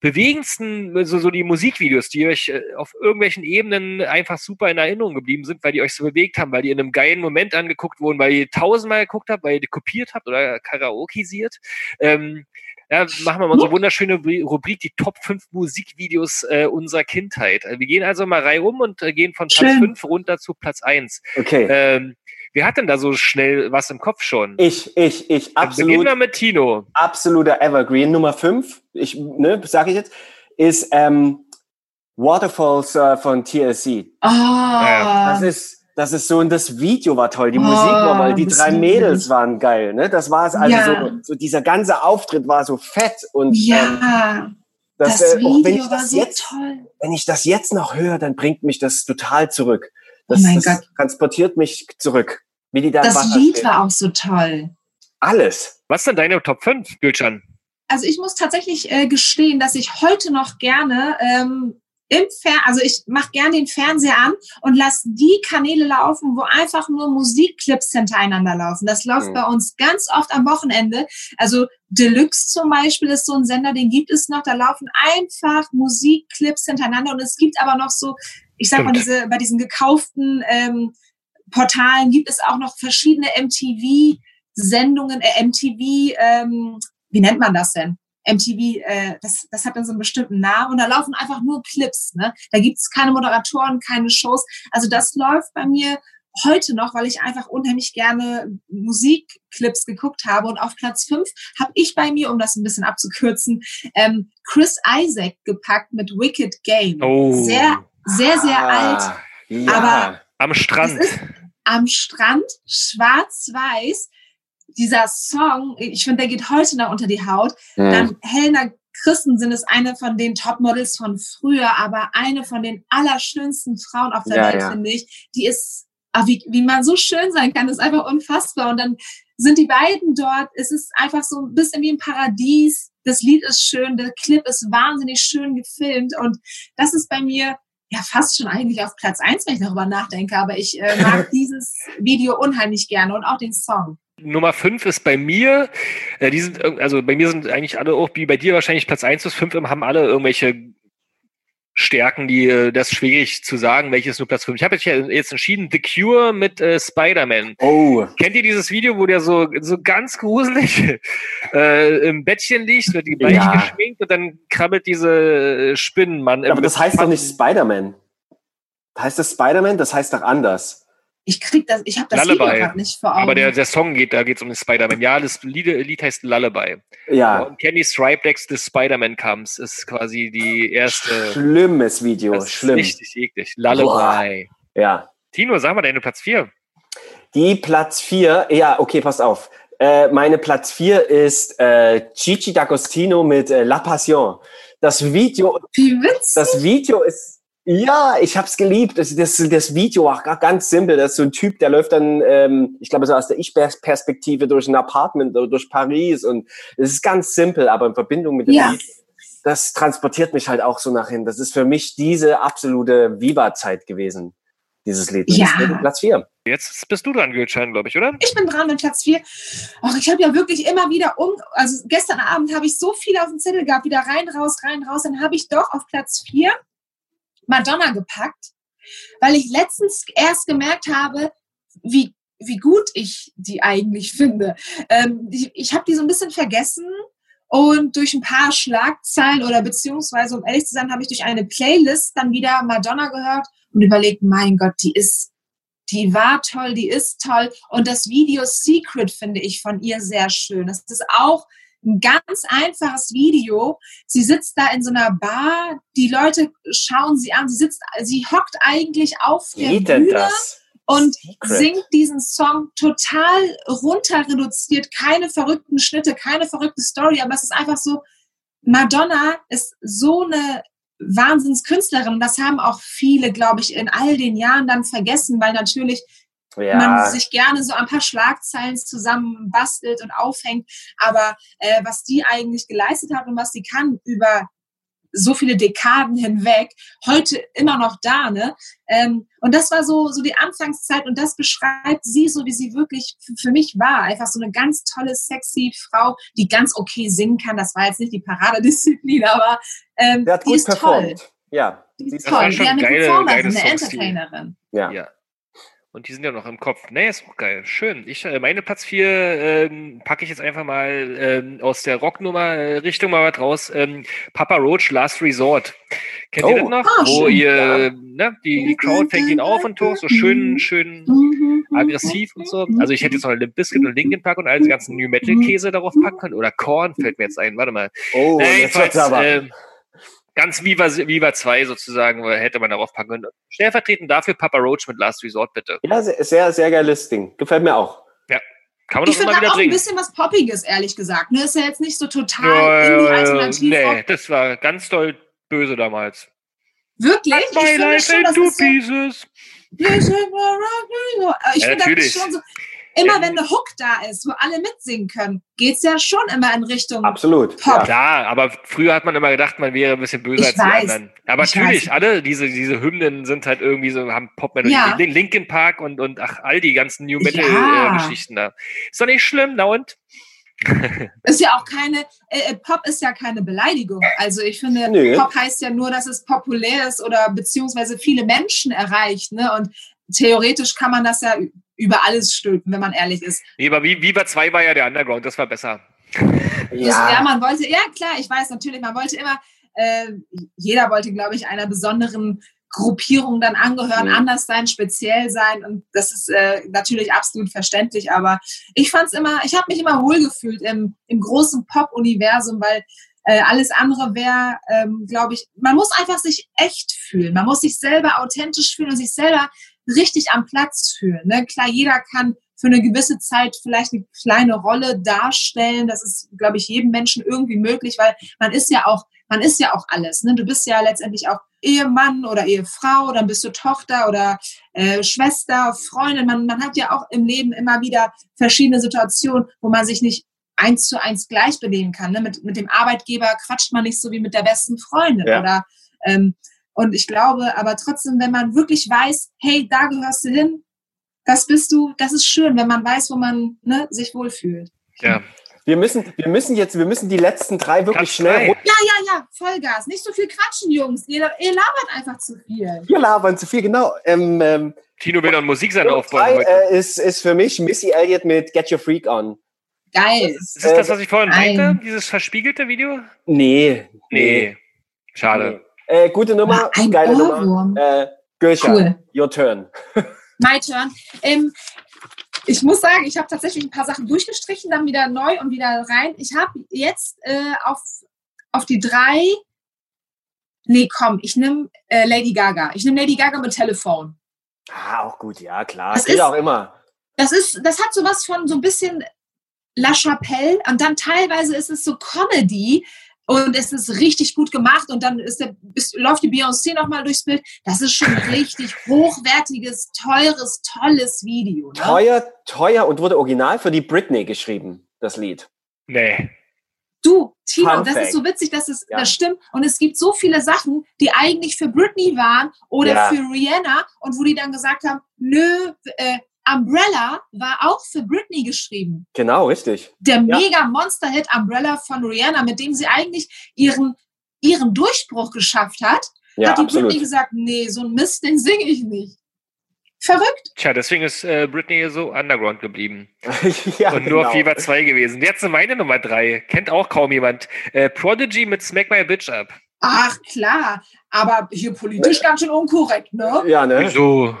bewegendsten, so, so die Musikvideos, die euch äh, auf irgendwelchen Ebenen einfach super in Erinnerung geblieben sind, weil die euch so bewegt haben, weil die in einem geilen Moment angeguckt wurden, weil ihr tausendmal geguckt habt, weil ihr die kopiert habt oder karaokisiert. Ähm, ja, machen wir mal unsere wunderschöne Rubri- Rubrik, die Top 5 Musikvideos äh, unserer Kindheit. Äh, Wir gehen also mal Reihe um und äh, gehen von Platz Schön. 5 runter zu Platz 1. Okay. Ähm, wer hat denn da so schnell was im Kopf schon? Ich, ich, ich, Dann Beginnen absolut, wir mit Tino. absoluter Evergreen. Nummer fünf, ich, ne, sage ich jetzt, ist ähm, Waterfalls äh, von TLC. Oh, Das ist, das ist so, und das Video war toll, die Oh, Musik war mal, die das drei Mädels ich. waren geil, ne? Das war es, also Ja. so, so dieser ganze Auftritt war so fett und ähm, ja, das, das, äh, auch wenn Video ich war das so jetzt, toll. wenn ich das jetzt noch höre, dann bringt mich das total zurück. Das, Oh mein das Gott. transportiert mich zurück. Wie die da Das Wasser Lied stehen. war auch so toll. Alles. Was sind deine Top 5, Gülcan? Also ich muss tatsächlich äh, gestehen, dass ich heute noch gerne ähm, im Fer also ich mache gern den Fernseher an und lasse die Kanäle laufen, wo einfach nur Musikclips hintereinander laufen. Das läuft Mhm. bei uns ganz oft am Wochenende. Also Deluxe zum Beispiel ist so ein Sender, den gibt es noch. Da laufen einfach Musikclips hintereinander und es gibt aber noch so, ich sag mal, Stimmt. diese, bei diesen gekauften ähm, Portalen gibt es auch noch verschiedene MTV-Sendungen, äh, MTV, ähm, wie nennt man das denn? MTV, äh, das, das hat dann so einen bestimmten Namen und da laufen einfach nur Clips. Ne? Da gibt's keine Moderatoren, keine Shows. Also das läuft bei mir heute noch, weil ich einfach unheimlich gerne Musikclips geguckt habe. Und auf Platz fünf habe ich bei mir, um das ein bisschen abzukürzen, ähm, Chris Isaac gepackt mit Wicked Game. Oh. Sehr, sehr, sehr alt. Ah, Ja. Aber- Am Strand. Am Strand, schwarz-weiß. Dieser Song, ich finde, der geht heute noch unter die Haut. Hm. Dann Helena Christensen ist eine von den Topmodels von früher, aber eine von den allerschönsten Frauen auf der Ja, Welt, ja. finde ich. Die ist, ah, wie, wie man so schön sein kann, ist einfach unfassbar. Und dann sind die beiden dort. Es ist einfach so ein bisschen wie ein Paradies. Das Lied ist schön, der Clip ist wahnsinnig schön gefilmt. Und das ist bei mir ja fast schon eigentlich auf Platz eins, wenn ich darüber nachdenke. Aber ich äh, mag dieses Video unheimlich gerne und auch den Song. Nummer 5 ist bei mir, äh, die sind, irg- also bei mir sind eigentlich alle auch, wie bei dir wahrscheinlich Platz 1 bis 5 haben alle irgendwelche Stärken, die, äh, das ist schwierig zu sagen, welches nur Platz 5. Ich habe jetzt, entschieden, The Cure mit äh, Spider-Man. Oh, Kennt ihr dieses Video, wo der so, so ganz gruselig äh, im Bettchen liegt, wird die Beine Ja. geschminkt und dann krabbelt diese äh, Spinnenmann. aber das heißt doch nicht Spider-Man. Heißt das Spider-Man? Das heißt doch anders. Ich krieg das, ich habe das Lullaby. Video gerade nicht vor Augen. Aber der, der Song geht, da geht es um den Spider-Man. Ja, das Lied, Lied heißt Lullaby. Ja, Und Kenny Stripedex des Spider-Man Comes ist quasi die erste. schlimmes Video, Das ist schlimm. richtig eklig. Lullaby. Ja. Tino, sag mal deine Platz 4. Die Platz 4, ja, okay, passt auf. Äh, meine Platz 4 ist äh, Gigi D'Agostino mit äh, La Passion. Das Video, Wie witzig. das Video ist, ja, ich hab's geliebt. Das, das, das Video auch ganz simpel. Das ist so ein Typ, der läuft dann, ähm, ich glaube, so aus der Ich-Perspektive durch ein Apartment, oder durch Paris und es ist ganz simpel, aber in Verbindung mit dem Ja. Lied, das transportiert mich halt auch so nach hin. Das ist für mich diese absolute Viva-Zeit gewesen, dieses Lied. Ja. Platz 4. Jetzt bist du dran, Gülcan, glaube ich, oder? Ich bin dran mit Platz 4. Ach, ich habe ja wirklich immer wieder um, also gestern Abend habe ich so viel auf dem Zettel gehabt, wieder rein, raus, rein, raus. Dann habe ich doch auf Platz 4 Madonna gepackt, weil ich letztens erst gemerkt habe, wie, wie gut ich die eigentlich finde. Ähm, die, ich habe die so ein bisschen vergessen und durch ein paar Schlagzeilen oder beziehungsweise, um ehrlich zu sein, habe ich durch eine Playlist dann wieder Madonna gehört und überlegt, mein Gott, die ist die war toll, die ist toll. Und das Video Secret finde ich von ihr sehr schön. Das ist auch ein ganz einfaches Video. Sie sitzt da in so einer Bar, die Leute schauen sie an, sie sitzt, sie hockt eigentlich auf der Wie Bühne das? und Secret. singt diesen Song total runter reduziert, keine verrückten Schnitte, keine verrückte Story, aber es ist einfach so, Madonna ist so eine Wahnsinnskünstlerin das haben auch viele, glaube ich, in all den Jahren dann vergessen, weil natürlich man Ja, sich gerne so ein paar Schlagzeilen zusammen bastelt und aufhängt, aber äh, was die eigentlich geleistet hat und was sie kann über so viele Dekaden hinweg, heute immer noch da, ne? Ähm, und das war so, so die Anfangszeit und das beschreibt sie so, wie sie wirklich für mich war. Einfach so eine ganz tolle, sexy Frau, die ganz okay singen kann. Das war jetzt nicht die Paradedisziplin, aber ähm, die ist toll. performt. Ja, Die sie ist Das toll. schon Wie eine geile- Performerin, geile eine Entertainerin. ja. Ja. Und die sind ja noch im Kopf. Nee, ist auch geil. Schön. Ich, äh, meine Platz 4 ähm, packe ich jetzt einfach mal ähm, aus der Rocknummer-Richtung mal was raus. Ähm, Papa Roach, Last Resort. Kennt ihr Oh. das noch? Ah, Wo schön. ihr, Ja. ne, die, die Crowd fängt ihn auf und durch, so schön, schön Mhm, mhm, aggressiv und so. Also ich hätte jetzt noch Limp Bizkit und Linkin Park und all diese ganzen New Metal Käse darauf packen können. Oder Korn fällt mir jetzt ein. Warte mal. Oh, Nee, jetzt wird's aber. ähm, ganz Viva, Viva 2 sozusagen, wo hätte man darauf packen können. Stellvertretend dafür Papa Roach mit Last Resort, bitte. ja, sehr, sehr, geiles Ding. Gefällt mir auch. Kann man Ich doch finde auch ein bringen. bisschen was Poppiges, ehrlich gesagt. Ne, ist ja jetzt nicht so total Ja, in die ja, ja, Alternativ. nee, das war ganz doll böse damals. Wirklich? Ich My finde life schon, das into ist so, pieces. ich Ja, finde das schon so. Immer wenn eine Hook da ist, wo alle mitsingen können, geht's ja schon immer in Richtung Absolut. Pop. Ja. Klar, aber früher hat man immer gedacht, man wäre ein bisschen böser Ich als weiß. die anderen. Aber Ich natürlich, weiß. alle diese, diese Hymnen sind halt irgendwie so, haben Pop-Melodie. Ja. Lin- Linkin Park und, und ach, all die ganzen New Ja. Metal-Geschichten da. Ist doch nicht schlimm, na und? Ist ja auch keine, äh, äh, Pop ist ja keine Beleidigung. Also ich finde, Nö. Pop heißt ja nur, dass es populär ist oder beziehungsweise viele Menschen erreicht. Ne? Und theoretisch kann man das ja über alles stülpen, wenn man ehrlich ist. Nee, aber wie, Viva 2 war ja der Underground, das war besser. Ja. ja, man wollte, ja klar, ich weiß natürlich, man wollte immer, äh, jeder wollte, glaube ich, einer besonderen Gruppierung dann angehören, Mhm. anders sein, speziell sein und das ist äh, natürlich absolut verständlich, aber ich fand es immer, ich habe mich immer wohlgefühlt im, im großen Pop-Universum, weil äh, alles andere wäre, ähm, glaube ich, man muss einfach sich echt fühlen, man muss sich selber authentisch fühlen und sich selber richtig am Platz fühlen. Ne? Klar, jeder kann für eine gewisse Zeit vielleicht eine kleine Rolle darstellen. Das ist, glaube ich, jedem Menschen irgendwie möglich, weil man ist ja auch, man ist ja auch alles. Ne? Du bist ja letztendlich auch Ehemann oder Ehefrau, dann bist du Tochter oder äh, Schwester, Freundin. Man, man hat ja auch im Leben immer wieder verschiedene Situationen, wo man sich nicht eins zu eins gleich benehmen kann. Ne? Mit, mit dem Arbeitgeber quatscht man nicht so wie mit der besten Freundin. Ja. Oder ähm, und ich glaube, aber trotzdem, wenn man wirklich weiß, hey, da gehörst du hin, das bist du, das ist schön, wenn man weiß, wo man ne, sich wohlfühlt. Ja. Wir müssen, wir müssen jetzt, wir müssen die letzten drei wirklich Platz schnell. Ja, ja, ja, Vollgas. Nicht so viel quatschen, Jungs. Ihr, ihr labert einfach zu viel. Wir labern zu viel, genau. Ähm, ähm, Tino will noch Musiksender Nummer aufbauen äh, ist, ist für mich Missy Elliott mit Get Your Freak On. Geil. ist das das, was ich vorhin Nein. meinte? Dieses verspiegelte Video? Nee. Nee. Schade. Äh, gute Nummer, Ein geile Ohrwurm. Nummer. Äh, Gülscha, Cool. your turn. My turn. Ähm, ich muss sagen, ich habe tatsächlich ein paar Sachen durchgestrichen, dann wieder neu und wieder rein. Ich habe jetzt äh, auf, auf die drei. Nee, komm, ich nehme äh, Lady Gaga. Ich nehme Lady Gaga mit Telefon. Ah, auch gut, ja, klar. Das Geht ist- auch immer. Das ist, das hat sowas von so ein bisschen La Chapelle und dann teilweise ist es so Comedy und es ist richtig gut gemacht und dann ist der, ist, läuft die Beyoncé nochmal durchs Bild. Das ist schon ein richtig hochwertiges, teures, tolles Video. Ne? Teuer, teuer und wurde original für die Britney geschrieben, das Lied. Nee. Du, Tino, Fun das Fact. ist so witzig, dass es, Ja. das stimmt. Und es gibt so viele Sachen, die eigentlich für Britney waren oder Ja. für Rihanna und wo die dann gesagt haben, nö, äh, Umbrella war auch für Britney geschrieben. Genau, richtig. Der Ja. mega Monster-Hit Umbrella von Rihanna, mit dem sie eigentlich ihren, ihren Durchbruch geschafft hat, Ja, hat die absolut. Britney gesagt, nee, so ein Mist, den singe ich nicht. Verrückt. Tja, deswegen ist äh, Britney so underground geblieben. ja, und nur auf genau. Viva 2 gewesen. Jetzt meine Nummer 3. Kennt auch kaum jemand. Äh, Prodigy mit Smack My Bitch Up. Ach, klar. Aber hier politisch ganz schön unkorrekt, ne? Ja, ne? Wieso?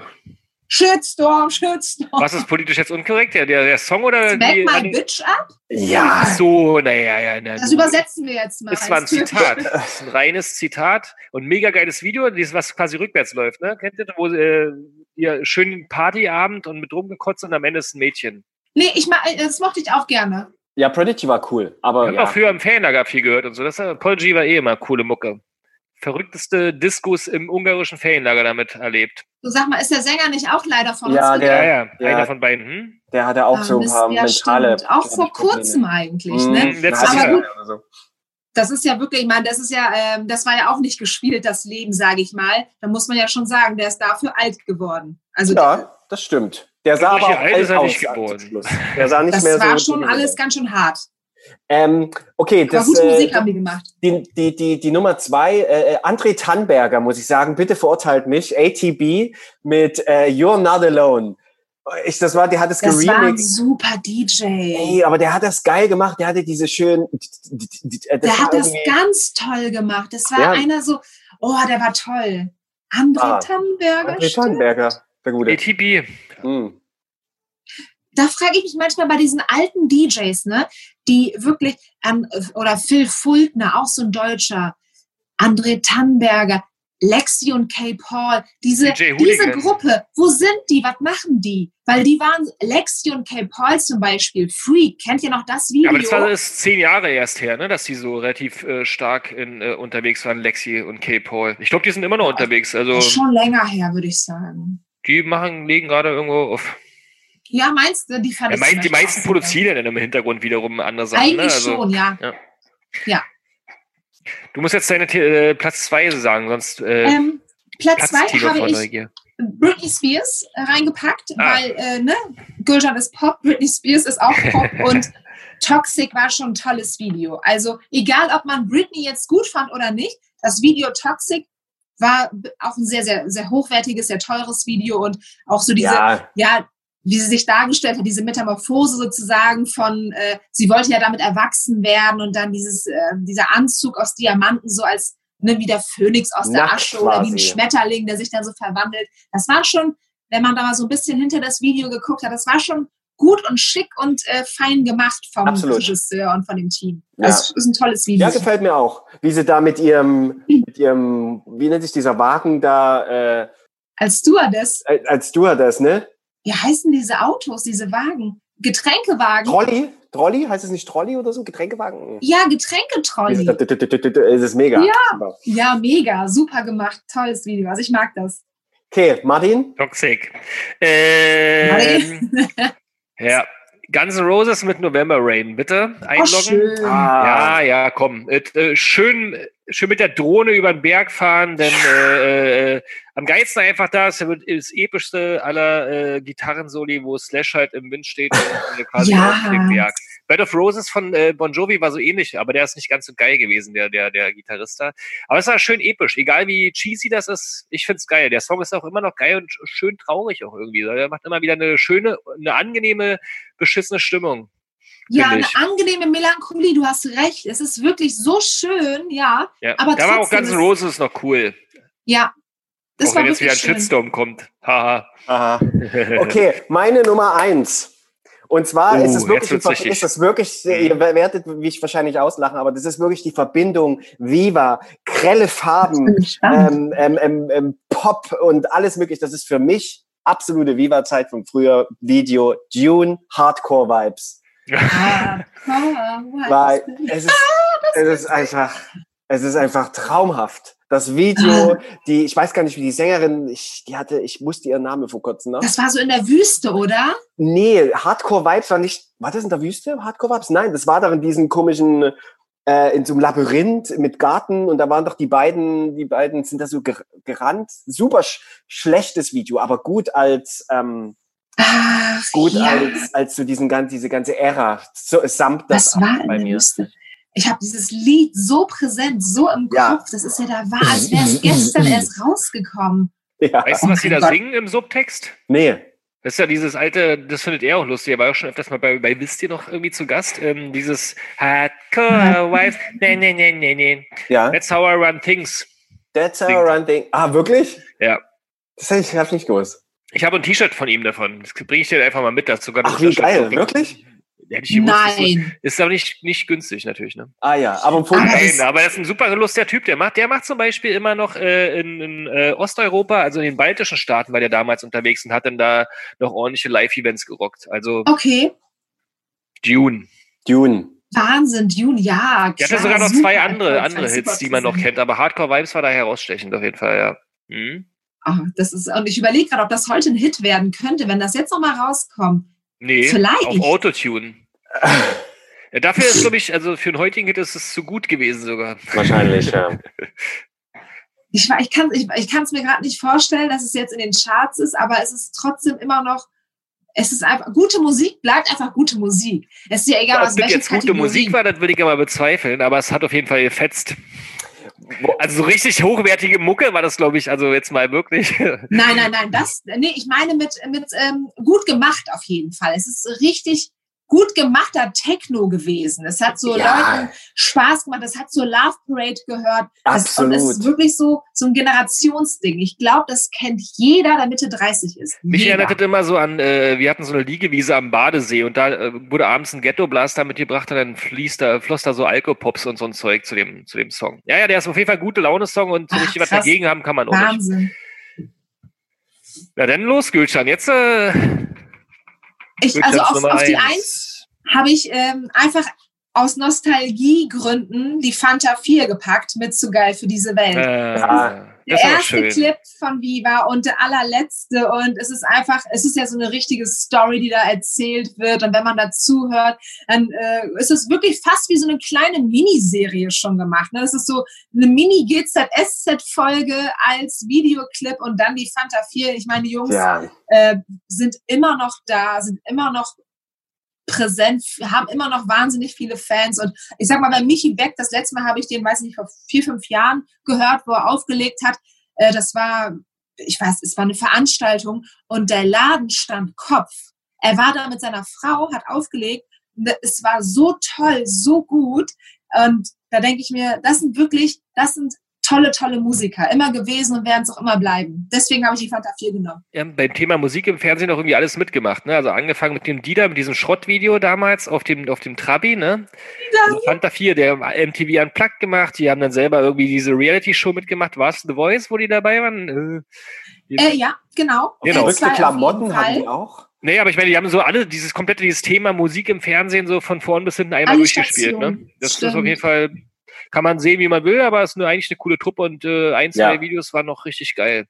Shitstorm, Shitstorm. Was ist politisch jetzt unkorrekt? Der, der, der Song oder Smack die? my bitch up? Ja. Ach so, naja, ja. Na, Das du- übersetzen wir jetzt mal. Ist zwar ein. Zitat. Das ist ein reines Zitat und mega geiles Video, dieses, was quasi rückwärts läuft, ne? Kennt ihr, wo äh, ihr schön Partyabend und mit rumgekotzt und am Ende ist ein Mädchen. Nee, ich mag, das mochte ich auch gerne. Ja, Prodigy war cool, aber Ich habe ja. auch früher im Ferienlager viel gehört und so. Das äh, Paul G war eh immer coole Mucke. Verrückteste Discos im ungarischen Ferienlager damit erlebt. Du sag mal, ist der Sänger nicht auch leider von Ja, uns der- Ja, ja, einer von beiden. Hm? der hatte auch Ah, so ein paar ja, mentale. stimmt. Auch vor kurzem eigentlich, Mhm, ne? letztes. Jahr oder so. Das ist ja wirklich, ich meine, das ist ja, ähm, das war ja auch nicht gespielt, das Leben, sage ich mal. Da muss man ja schon sagen, der ist dafür alt geworden. Also Ja, das stimmt. Der sah aber auch alt aus geworden. Schluss. Der sah nicht das mehr so. war schon alles ganz schön hart. Ähm, okay, das, gute äh, Musik haben die gemacht. die, die, die, die Nummer zwei, äh, äh, André Tannberger, muss ich sagen, bitte verurteilt mich, ATB mit äh, You're Not Alone. Ich, das war, der hat es Das war ein geremixed. super DJ. Ey, aber der hat das geil gemacht. Der hatte diese schönen. Das der hat das ganz toll gemacht. Das war Ja. einer so, oh, der war toll. André Ah, Tannenberger. André. Tannberger, der gute. ATB. Hm. Da frage ich mich manchmal bei diesen alten DJs, ne, die wirklich, an, oder Phil Fultner, auch so ein Deutscher, André Tannberger, Lexi und Kay Paul, diese, diese. Gruppe, wo sind die, was machen die? Weil die waren, Lexi und Kay Paul zum Beispiel, Freak, kennt ihr noch das Video? Aber das war ist zehn Jahre erst her, ne, dass die so relativ äh, stark in, äh, unterwegs waren, Lexi und Kay Paul. Ich glaube, die sind immer noch unterwegs. Also Das ist schon länger her, würde ich sagen. die machen, legen gerade irgendwo auf. Ja, meinst du, die fand Ja, ich mein, die meisten produzieren ja dann im Hintergrund wiederum andere Sachen. Eigentlich ne? also, schon, ja. ja. Ja. Du musst jetzt deine äh, Platz zwei sagen, sonst äh, Ähm, Platz platzt zwei Tilo habe vor ich. Britney Spears reingepackt, Ah. weil, äh, ne, Gulcan ist Pop, Britney Spears ist auch Pop und Toxic war schon ein tolles Video. Also, egal ob man Britney jetzt gut fand oder nicht, das Video Toxic war auch ein sehr, sehr, sehr hochwertiges, sehr teures Video und auch so diese, ja, Ja, wie sie sich dargestellt hat, diese Metamorphose sozusagen von, äh, sie wollte ja damit erwachsen werden und dann dieses, äh, dieser Anzug aus Diamanten so als ne, wie der Phönix aus der Nackt Asche oder wie ein quasi. Schmetterling, der sich dann so verwandelt. Das war schon, wenn man da mal so ein bisschen hinter das Video geguckt hat, das war schon gut und schick und äh, fein gemacht vom Absolut. Regisseur und von dem Team. Ja. Das ist ein tolles Video. ja, gefällt mir auch. Wie sie da mit ihrem, mit ihrem, wie nennt sich dieser Wagen da, äh, Als Stewardess, als Stewardess, ne? Wie heißen diese Autos, diese Wagen? Getränkewagen? Trolley? Trolley? Heißt es nicht Trolley oder so? Getränkewagen? ja, Getränketrolley. Es ist mega. Ja. Ja, mega, super gemacht, tolles Video. Also ich mag das. Okay, Martin? Toxic. Ähm, ja. Guns N' Roses mit November Rain, bitte Oh, einloggen. schön. Ja, ja, komm. Äh, äh, schön, schön mit der Drohne über den Berg fahren, denn äh, äh, am geilsten einfach da ist, das epischste aller äh, Gitarrensoli, wo Slash halt im Wind steht und äh, quasi Ja. auf dem Berg. Bed of Roses von äh, Bon Jovi war so ähnlich, aber der ist nicht ganz so geil gewesen, der, der, der Gitarrist da. Aber es war schön episch, egal wie cheesy das ist, ich find's geil. Der Song ist auch immer noch geil und sch- schön traurig auch irgendwie. Der macht immer wieder eine schöne, eine angenehme, beschissene Stimmung. Ja, eine ich. angenehme Melancholie, du hast recht. Es ist wirklich so schön, ja. Ja. Aber da war auch trotzdem Guns N' ist- Roses noch cool. Ja. Das auch war wenn jetzt wieder ein schön. Shitstorm kommt. Haha. Aha. Okay, meine Nummer eins. Und zwar Oh, ist es wirklich, ist das wirklich, ihr werdet mich wahrscheinlich auslachen, aber das ist wirklich die Verbindung Viva, grelle Farben, ähm, ähm, ähm, ähm, Pop und alles mögliche. Das ist für mich absolute Viva-Zeit von früher. Video, Dune, Hardcore-Vibes. Ah, ah, wow. Weil es ist, es ist einfach, es ist einfach traumhaft. Das Video, die, ich weiß gar nicht, wie die Sängerin, ich, die hatte, ich musste ihren Namen vor kurzem, ne? Das war so in der Wüste, oder? Nee, Hardcore Vibes war nicht, war das in der Wüste? Hardcore Vibes? Nein, das war doch in diesem komischen, äh, in so einem Labyrinth mit Garten und da waren doch die beiden, die beiden sind da so ger gerannt. Super sch schlechtes Video, aber gut als, ähm, Ach, gut ja. als, als so diesen ganzen, diese ganze Ära. So, samt das Was war ab in bei der mir. Wüste? Ich habe dieses Lied so präsent, so im Ja. Kopf. Das ist ja da wahr, als wäre es gestern erst rausgekommen. Ja. Weißt du, was die da Oh Gott. singen im Subtext? Nee. Das ist ja dieses alte, das findet er auch lustig, er war auch schon öfters mal bei, bei Wisst ihr noch irgendwie zu Gast, ähm, dieses Hardcore Wife, nee, nee, nee, nee, nee. Ja. That's how I run things. That's how run thing. Ah, wirklich? Ja. Das hätte ich, hab ich nicht gewusst. Ich habe ein T-Shirt von ihm davon. Das bringe ich dir einfach mal mit. Eine Ach, wie geil. Wirklich? Hätte ich gewusst, Nein. Ist, ist aber nicht, nicht günstig natürlich, ne? Ah ja, aber vom Aber Nein, es- aber das ist ein super lustiger Typ. Der macht, der macht zum Beispiel immer noch äh, in, in äh, Osteuropa, also in den baltischen Staaten, war der damals unterwegs und hat dann da noch ordentliche Live-Events gerockt. Also Okay. Dune. Dune. Wahnsinn, Dune, ja. Der klar, hatte sogar noch super zwei andere, andere Hits, die man noch kennt, aber Hardcore Vibes war da herausstechend auf jeden Fall, ja. Hm? Ah, das ist, und ich überlege gerade, ob das heute ein Hit werden könnte, wenn das jetzt nochmal rauskommt. Nee, Vielleicht. auf Autotune. Ja, dafür ist, glaube ich, also für einen heutigen Hit ist es zu gut gewesen sogar. Wahrscheinlich, ja. Ich, ich kann es ich, ich mir gerade nicht vorstellen, dass es jetzt in den Charts ist, aber es ist trotzdem immer noch, es ist einfach, gute Musik bleibt einfach gute Musik. Es ist ja egal, Ob aus das welcher jetzt gute Kategorie. Musik war, das würde ich ja mal bezweifeln, aber es hat auf jeden Fall gefetzt. Also so richtig hochwertige Mucke war das, glaube ich, also jetzt mal wirklich. Nein, nein, nein, das, nee, ich meine mit, mit ähm, gut gemacht auf jeden Fall. Es ist richtig gut gemachter Techno gewesen. Es hat so Ja. Leuten Spaß gemacht. Es hat zur Love Parade gehört. Es, und es ist Absolut. wirklich so, so ein Generationsding. Ich glaube, das kennt jeder, der Mitte 30 ist. Mich Jeder. erinnert das immer so an, äh, wir hatten so eine Liegewiese am Badesee und da äh, wurde abends ein Ghetto-Blaster mitgebracht und dann fließt da, floss da so Alkopops und so ein Zeug zu dem, zu dem Song. Ja, ja, der ist auf jeden Fall ein gute Laune-Song und so Ach, richtig was dagegen haben kann man auch nicht. Wahnsinn. Na dann los, Gülcan. Jetzt äh, Ich, also auf, auf die eins. Habe ich ähm, einfach aus Nostalgiegründen die Fanta 4 gepackt mit zu geil für diese Welt. Äh. Der erste Clip von Viva und der allerletzte. Und es ist einfach, es ist ja so eine richtige Story, die da erzählt wird. Und wenn man dazu hört, dann äh, ist es wirklich fast wie so eine kleine Miniserie schon gemacht. Ne? Das ist so eine Mini-GZSZ-Folge als Videoclip und dann die Fanta 4. Ich meine, die Jungs ja. äh, sind immer noch da, sind immer noch präsent, haben immer noch wahnsinnig viele Fans. Und ich sag mal, bei Michi Beck, das letzte Mal habe ich den, weiß nicht, vor vier, fünf Jahren gehört, wo er aufgelegt hat. Äh, das war, ich weiß, es war eine Veranstaltung und der Laden stand Kopf. Er war da mit seiner Frau, hat aufgelegt. Es war so toll, so gut. Und da denke ich mir, das sind wirklich, das sind tolle, tolle Musiker. Immer gewesen und werden es auch immer bleiben. Deswegen habe ich die Fanta 4 genommen. Ja, beim Thema Musik im Fernsehen auch irgendwie alles mitgemacht. Ne? Also angefangen mit dem Dieter, mit diesem Schrottvideo damals auf dem, auf dem Trabi. Ne? Also Fanta 4, der MTV Unplugged gemacht. Die haben dann selber irgendwie diese Reality-Show mitgemacht. War es The Voice, wo die dabei waren? Äh, äh, ja, genau. genau. Verrückte Klamotten haben die auch. Nee, aber ich meine, die haben so alle dieses komplette dieses Thema Musik im Fernsehen so von vorn bis hinten einmal Alle durchgespielt. Ne? Das Stimmt. ist auf jeden Fall kann man sehen, wie man will, aber es ist nur eigentlich eine coole Truppe und äh, ein, zwei ja. Videos waren noch richtig geil.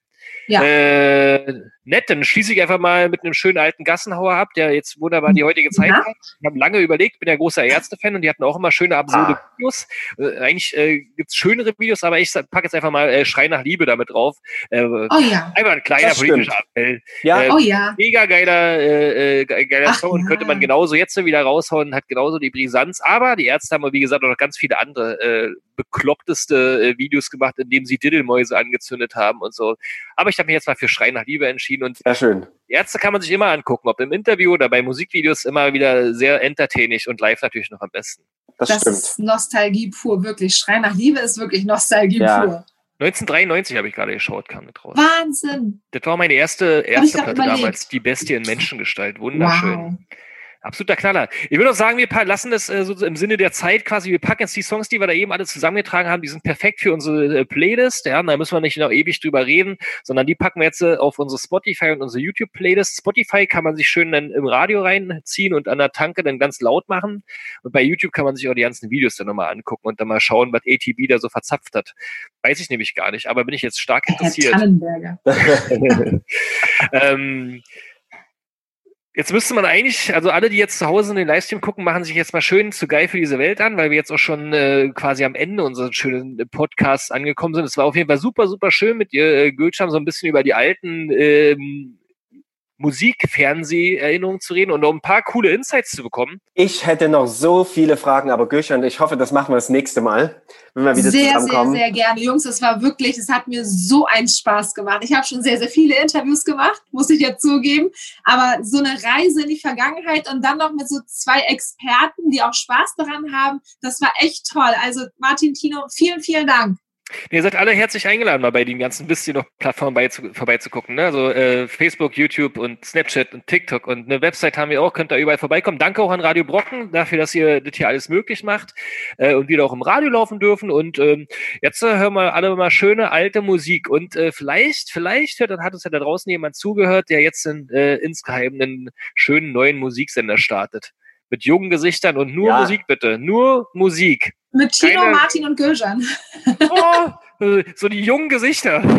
Ja. Äh, nett, dann schließe ich einfach mal mit einem schönen alten Gassenhauer ab, der jetzt wunderbar die heutige Zeit ja. hat. Ich habe lange überlegt, bin ja großer Ärzte-Fan und die hatten auch immer schöne, absurde ah. Videos. Äh, eigentlich äh, gibt es schönere Videos, aber ich packe jetzt einfach mal äh, Schrei nach Liebe damit drauf. Äh, oh ja. Einfach ein kleiner politischer Appell. Ja. Äh, oh ja. Mega geiler, äh, äh geiler Ach, Song ja. könnte man genauso jetzt wieder raushauen, hat genauso die Brisanz. Aber die Ärzte haben, wie gesagt, auch noch ganz viele andere äh, bekloppteste äh, Videos gemacht, in denen sie Diddelmäuse angezündet haben und so. Aber ich habe mich jetzt mal für Schrei nach Liebe entschieden und Sehr schön. Ärzte kann man sich immer angucken, ob im Interview oder bei Musikvideos immer wieder sehr entertaining und live natürlich noch am besten. Das, das ist Nostalgie pur, wirklich. Schrei nach Liebe ist wirklich Nostalgie ja. pur. 1993 habe ich gerade geschaut, kam mit raus. Wahnsinn! Das war meine erste, erste Platte damals, Die Bestie in Menschengestalt. Wunderschön. Wow. Absoluter Knaller. Ich würde auch sagen, wir lassen das äh, so im Sinne der Zeit quasi, wir packen jetzt die Songs, die wir da eben alle zusammengetragen haben, die sind perfekt für unsere äh, Playlist. Ja, da müssen wir nicht noch ewig drüber reden, sondern die packen wir jetzt äh, auf unsere Spotify und unsere YouTube-Playlist. Spotify kann man sich schön dann im Radio reinziehen und an der Tanke dann ganz laut machen. Und bei YouTube kann man sich auch die ganzen Videos dann nochmal angucken und dann mal schauen, was ATB da so verzapft hat. Weiß ich nämlich gar nicht, aber bin ich jetzt stark interessiert. Herr ähm, Jetzt müsste man eigentlich, also alle, die jetzt zu Hause in den Livestream gucken, machen sich jetzt mal schön zu geil für diese Welt an, weil wir jetzt auch schon äh, quasi am Ende unseres schönen Podcasts angekommen sind. Es war auf jeden Fall super, super schön mit dir, äh, Gülscham, so ein bisschen über die alten ähm, Musik-Fernseh-Erinnerungen zu reden und noch ein paar coole Insights zu bekommen. Ich hätte noch so viele Fragen, aber Gülschan, ich hoffe, das machen wir das nächste Mal, wenn wir wieder sehr, zusammenkommen. Sehr, sehr gerne. Jungs, es war wirklich, es hat mir so einen Spaß gemacht. Ich habe schon sehr, sehr viele Interviews gemacht, muss ich jetzt zugeben. Aber so eine Reise in die Vergangenheit und dann noch mit so zwei Experten, die auch Spaß daran haben, das war echt toll. Also Martin, Tino, vielen, vielen Dank. Ihr seid alle herzlich eingeladen, mal bei den ganzen bisschen noch Plattformen vorbeizugucken. Ne? Also äh, Facebook, YouTube und Snapchat und TikTok und eine Website haben wir auch, könnt ihr überall vorbeikommen. Danke auch an Radio Brocken dafür, dass ihr das hier alles möglich macht äh, und wir auch im Radio laufen dürfen. Und ähm, jetzt äh, hören wir alle mal schöne alte Musik. Und äh, vielleicht, vielleicht hört, hat uns ja da draußen jemand zugehört, der jetzt in, äh, insgeheim einen schönen neuen Musiksender startet. Mit jungen Gesichtern und nur ja. Musik bitte. Nur Musik. Mit Tino, Keine, Martin und Gülcan. Oh, so die jungen Gesichter.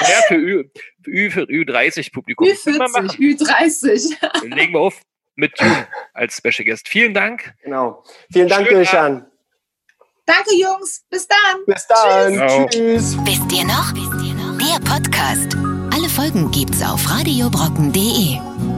Ja, für, Ü, für, Ü, für Ü30-Publikum. Ü40, Ü30. Dann legen wir auf mit June als Special Guest. Vielen Dank. Genau. Vielen Dank, Gülcan. Danke, Jungs. Bis dann. Bis dann. Tschüss. Wisst ihr noch? Der Podcast. Alle Folgen gibt's auf radiobrocken.de.